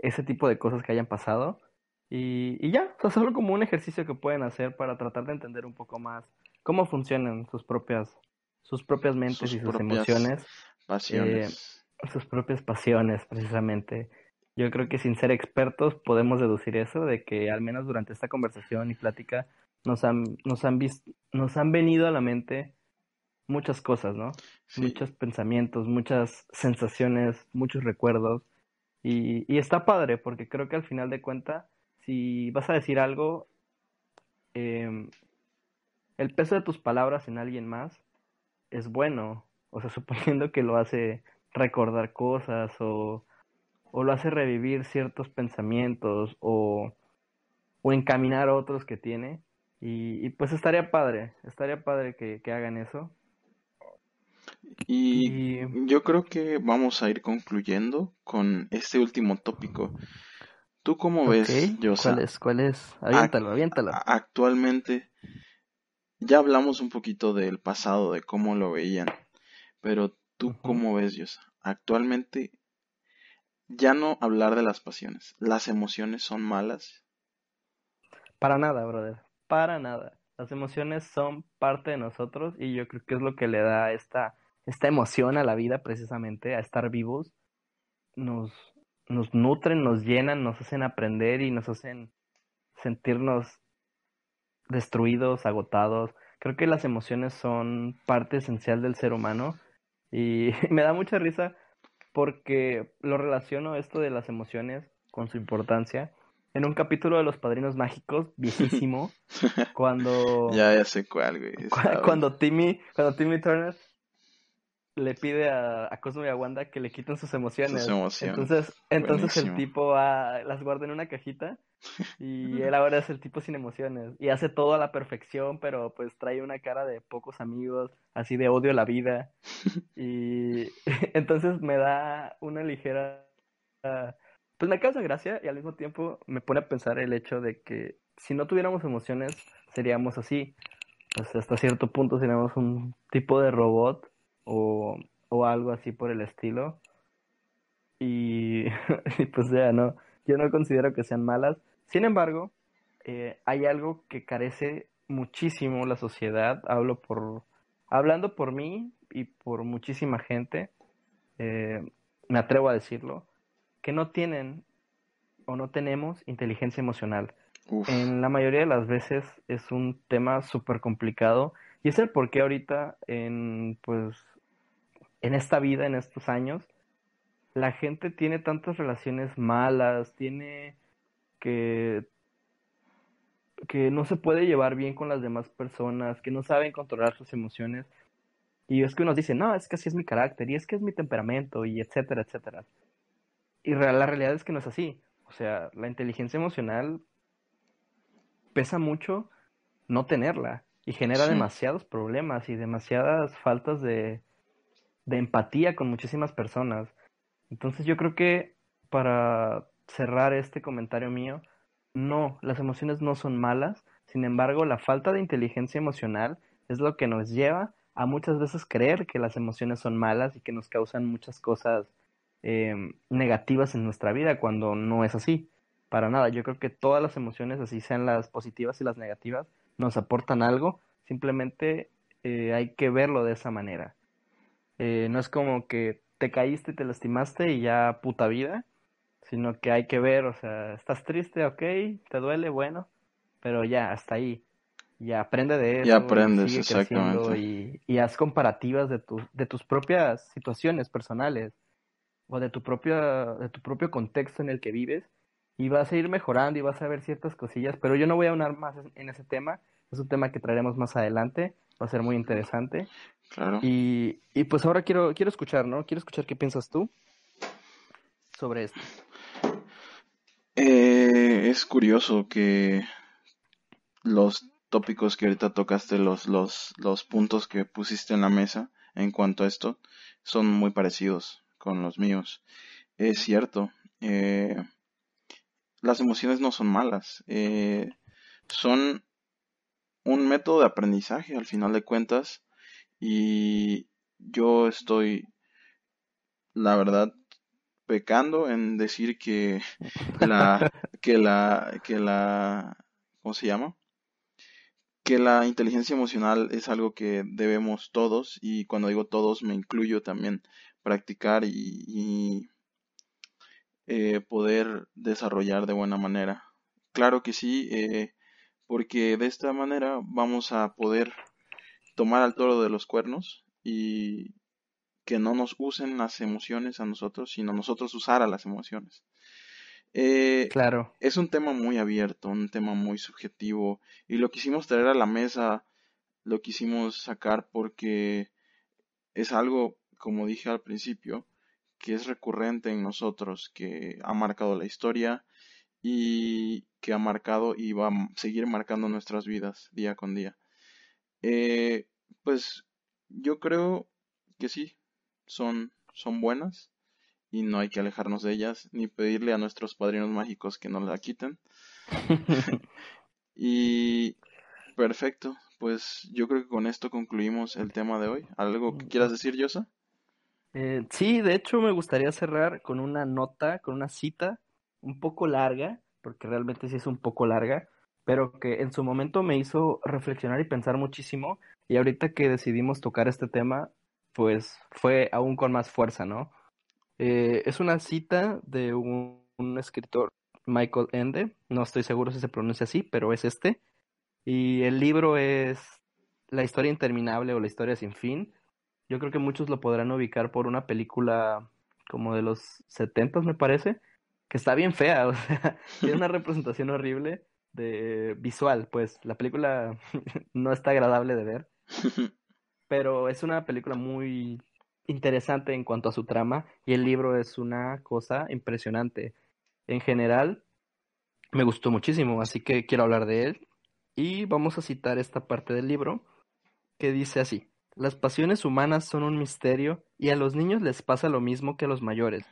ese tipo de cosas que hayan pasado. Y, y ya, o sea, solo como un ejercicio que pueden hacer para tratar de entender un poco más cómo funcionan sus propias sus propias mentes y sus emociones. Pasiones. Eh, sus propias pasiones, precisamente. Yo creo que sin ser expertos podemos deducir eso, de que al menos durante esta conversación y plática nos han, nos han, nos han venido a la mente muchas cosas, ¿no? Muchos pensamientos, muchas sensaciones, muchos recuerdos. Y, y está padre, porque creo que al final de cuentas, si vas a decir algo, em, el peso de tus palabras en alguien más es bueno. O sea, [LAUGHS] suponiendo que lo hace recordar cosas o, o lo hace revivir ciertos pensamientos o, o encaminar otros que tiene. Y, y, pues estaría padre, estaría padre que, que hagan eso. Y, yo creo que vamos a ir concluyendo con este último tópico. ¿Tú cómo ves, ¿Cuál es? ¿Cuál es? Aviéntalo, aviéntalo. Actualmente, ya hablamos un poquito del pasado, de cómo lo veían, pero ¿tú cómo ves, Yosa? Actualmente, ya no hablar de las pasiones. ¿Las emociones son malas? Para nada, brother. Para nada. Las emociones son parte de nosotros y yo creo que es lo que le da esta esta emoción a la vida precisamente, a estar vivos, nos, nos nutren, nos llenan, nos hacen aprender y nos hacen sentirnos destruidos, agotados. Creo que las emociones son parte esencial del ser humano y [LAUGHS] me da mucha risa porque lo relaciono esto de las emociones con su importancia. En un capítulo de Los Padrinos Mágicos, [LAUGHS] viejísimo, [LAUGHS] cuando... Ya, ya sé cuál, güey. Cuando Timmy, cuando Timmy Turner le pide a, a Cosmo y a Wanda que le quiten sus emociones. Entonces, entonces el tipo las guarda en una cajita y [LAUGHS] él ahora es el tipo sin emociones y hace todo a la perfección, pero pues trae una cara de pocos amigos, así de odio a la vida. Y [LAUGHS] entonces me da una ligera... Pues me causa gracia y al mismo tiempo me pone a pensar el hecho de que si no tuviéramos emociones seríamos así. Pues hasta cierto punto seríamos un tipo de robot o, o algo así por el estilo. [LAUGHS] Y, pues ya, no, yo no considero que sean malas. Sin embargo, eh, hay algo que carece muchísimo la sociedad. Hablo por, hablando por mí y por muchísima gente, eh, me atrevo a decirlo, que no tienen o no tenemos inteligencia emocional. En la mayoría de las veces es un tema súper complicado y es el por qué ahorita en, pues, en esta vida, en estos años, la gente tiene tantas relaciones malas, tiene que que no se puede llevar bien con las demás personas, que no saben controlar sus emociones. Y es que unos dicen, no, es que así es mi carácter, y es que es mi temperamento, y etcétera, etcétera. Y la realidad es que no es así. O sea, la inteligencia emocional pesa mucho no tenerla y genera demasiados problemas y demasiadas faltas de, de empatía con muchísimas personas. Entonces yo creo que para cerrar este comentario mío, no, las emociones no son malas, sin embargo la falta de inteligencia emocional es lo que nos lleva a muchas veces creer que las emociones son malas y que nos causan muchas cosas eh, negativas en nuestra vida cuando no es así. Para nada, yo creo que todas las emociones, así sean las positivas y las negativas, nos aportan algo, simplemente eh, hay que verlo de esa manera. Eh, no es como que te caíste y te lastimaste y ya puta vida, sino que hay que ver, o sea, estás triste, ok, te duele, bueno, pero ya, hasta ahí. Y aprende de eso. Y aprendes, exactamente. Y, y, haz comparativas de, tu, de tus propias situaciones personales o de tu, propia, de tu propio contexto en el que vives y vas a ir mejorando y vas a ver ciertas cosillas, pero yo no voy a unar más en ese tema, es un tema que traeremos más adelante, va a ser muy interesante. Claro. Y, y pues ahora quiero, quiero escuchar, ¿no? Quiero escuchar qué piensas tú sobre esto. Eh, es curioso que los tópicos que ahorita tocaste, los, los, los puntos que pusiste en la mesa en cuanto a esto, son muy parecidos con los míos. Es cierto, eh, las emociones no son malas, eh, son un método de aprendizaje al final de cuentas y yo estoy, la verdad, pecando en decir que la, que la, que la, ¿cómo se llama? que la inteligencia emocional es algo que debemos todos y cuando digo todos me incluyo también practicar y, eh, poder desarrollar de buena manera. Claro que sí, eh, porque de esta manera vamos a poder tomar al toro de los cuernos y que no nos usen las emociones a nosotros, sino nosotros usar a las emociones. Eh, claro. Es un tema muy abierto, un tema muy subjetivo y lo quisimos traer a la mesa, lo quisimos sacar porque es algo, como dije al principio, que es recurrente en nosotros, que ha marcado la historia y que ha marcado y va a seguir marcando nuestras vidas día con día. Eh, pues yo creo que sí, son, son buenas y no hay que alejarnos de ellas ni pedirle a nuestros padrinos mágicos que nos la quiten. [LAUGHS] y perfecto, pues yo creo que con esto concluimos el tema de hoy. ¿Algo que quieras decir, Yosa? Eh, sí, de hecho me gustaría cerrar con una nota, con una cita un poco larga, porque realmente sí es un poco larga, pero que en su momento me hizo reflexionar y pensar muchísimo. Y ahorita que decidimos tocar este tema, pues fue aún con más fuerza, ¿no? Eh, es una cita de un, escritor, Michael Ende, no estoy seguro si se pronuncia así, pero es este. Y el libro es La historia interminable o La historia sin fin. Yo creo que muchos lo podrán ubicar por una película como de los 70 me parece, que está bien fea, [LAUGHS] o sea, [LAUGHS] tiene una representación horrible de visual, pues la película [LAUGHS] no está agradable de ver, pero es una película muy interesante en cuanto a su trama y el libro es una cosa impresionante. En general, me gustó muchísimo, así que quiero hablar de él. Y vamos a citar esta parte del libro que dice así. Las pasiones humanas son un misterio y a los niños les pasa lo mismo que a los mayores.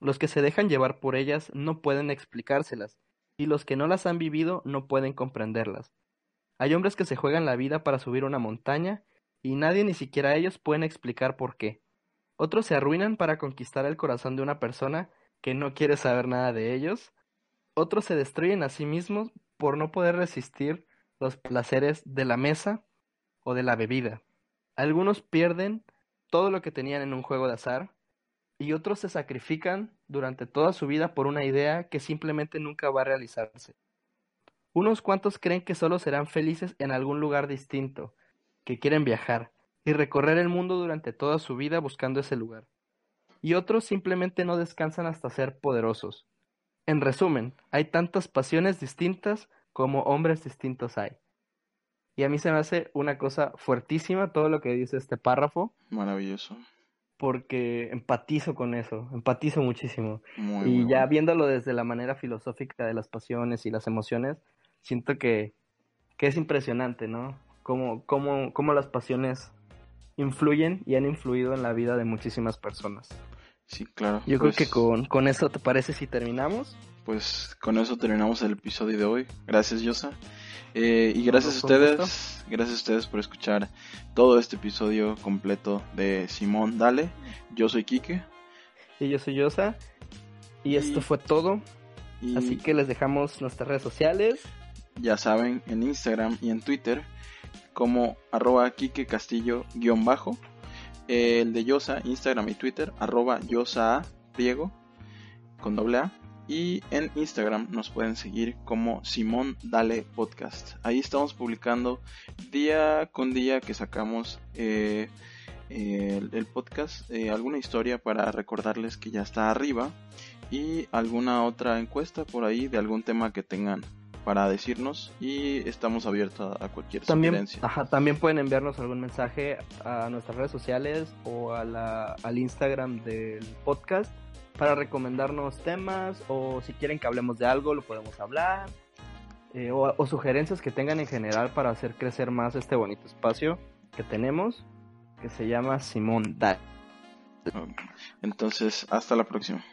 Los que se dejan llevar por ellas no pueden explicárselas y los que no las han vivido no pueden comprenderlas. Hay hombres que se juegan la vida para subir una montaña y nadie ni siquiera ellos pueden explicar por qué. Otros se arruinan para conquistar el corazón de una persona que no quiere saber nada de ellos. Otros se destruyen a sí mismos por no poder resistir los placeres de la mesa o de la bebida. Algunos pierden todo lo que tenían en un juego de azar y otros se sacrifican durante toda su vida por una idea que simplemente nunca va a realizarse. Unos cuantos creen que solo serán felices en algún lugar distinto, que quieren viajar, y recorrer el mundo durante toda su vida buscando ese lugar. Y otros simplemente no descansan hasta ser poderosos. En resumen, hay tantas pasiones distintas como hombres distintos hay. Y a mí se me hace una cosa fuertísima todo lo que dice este párrafo. Maravilloso. Porque empatizo con eso, empatizo muchísimo. y ya viéndolo desde la manera filosófica de las pasiones y las emociones, siento que, que es impresionante, ¿no? Cómo, cómo, cómo las pasiones influyen y han influido en la vida de muchísimas personas. Sí, claro. Yo creo que pues con, eso, ¿te parece si terminamos? Pues con eso terminamos el episodio de hoy. Gracias, Yosa. Eh, y gracias a ustedes, gracias a ustedes por escuchar todo este episodio completo de Simón Dale. Yo soy Quique. Y yo soy Yosa. Y, esto fue todo. Así que les dejamos nuestras redes sociales. Ya saben, en Instagram y en Twitter como arroba Kike Castillo guion bajo. El de Yosa, Instagram y Twitter, arroba Yosa Diego con doble A. Y en Instagram nos pueden seguir como Simón Dale Podcast. Ahí estamos publicando día con día que sacamos eh, el, podcast, eh, alguna historia para recordarles que ya está arriba y alguna otra encuesta por ahí de algún tema que tengan para decirnos y estamos abiertos a cualquier también, también pueden enviarnos algún mensaje a nuestras redes sociales o a la, al Instagram del podcast para recomendarnos temas o si quieren que hablemos de algo lo podemos hablar eh, o, sugerencias que tengan en general para hacer crecer más este bonito espacio que tenemos que se llama Simón Dal. Entonces, hasta la próxima.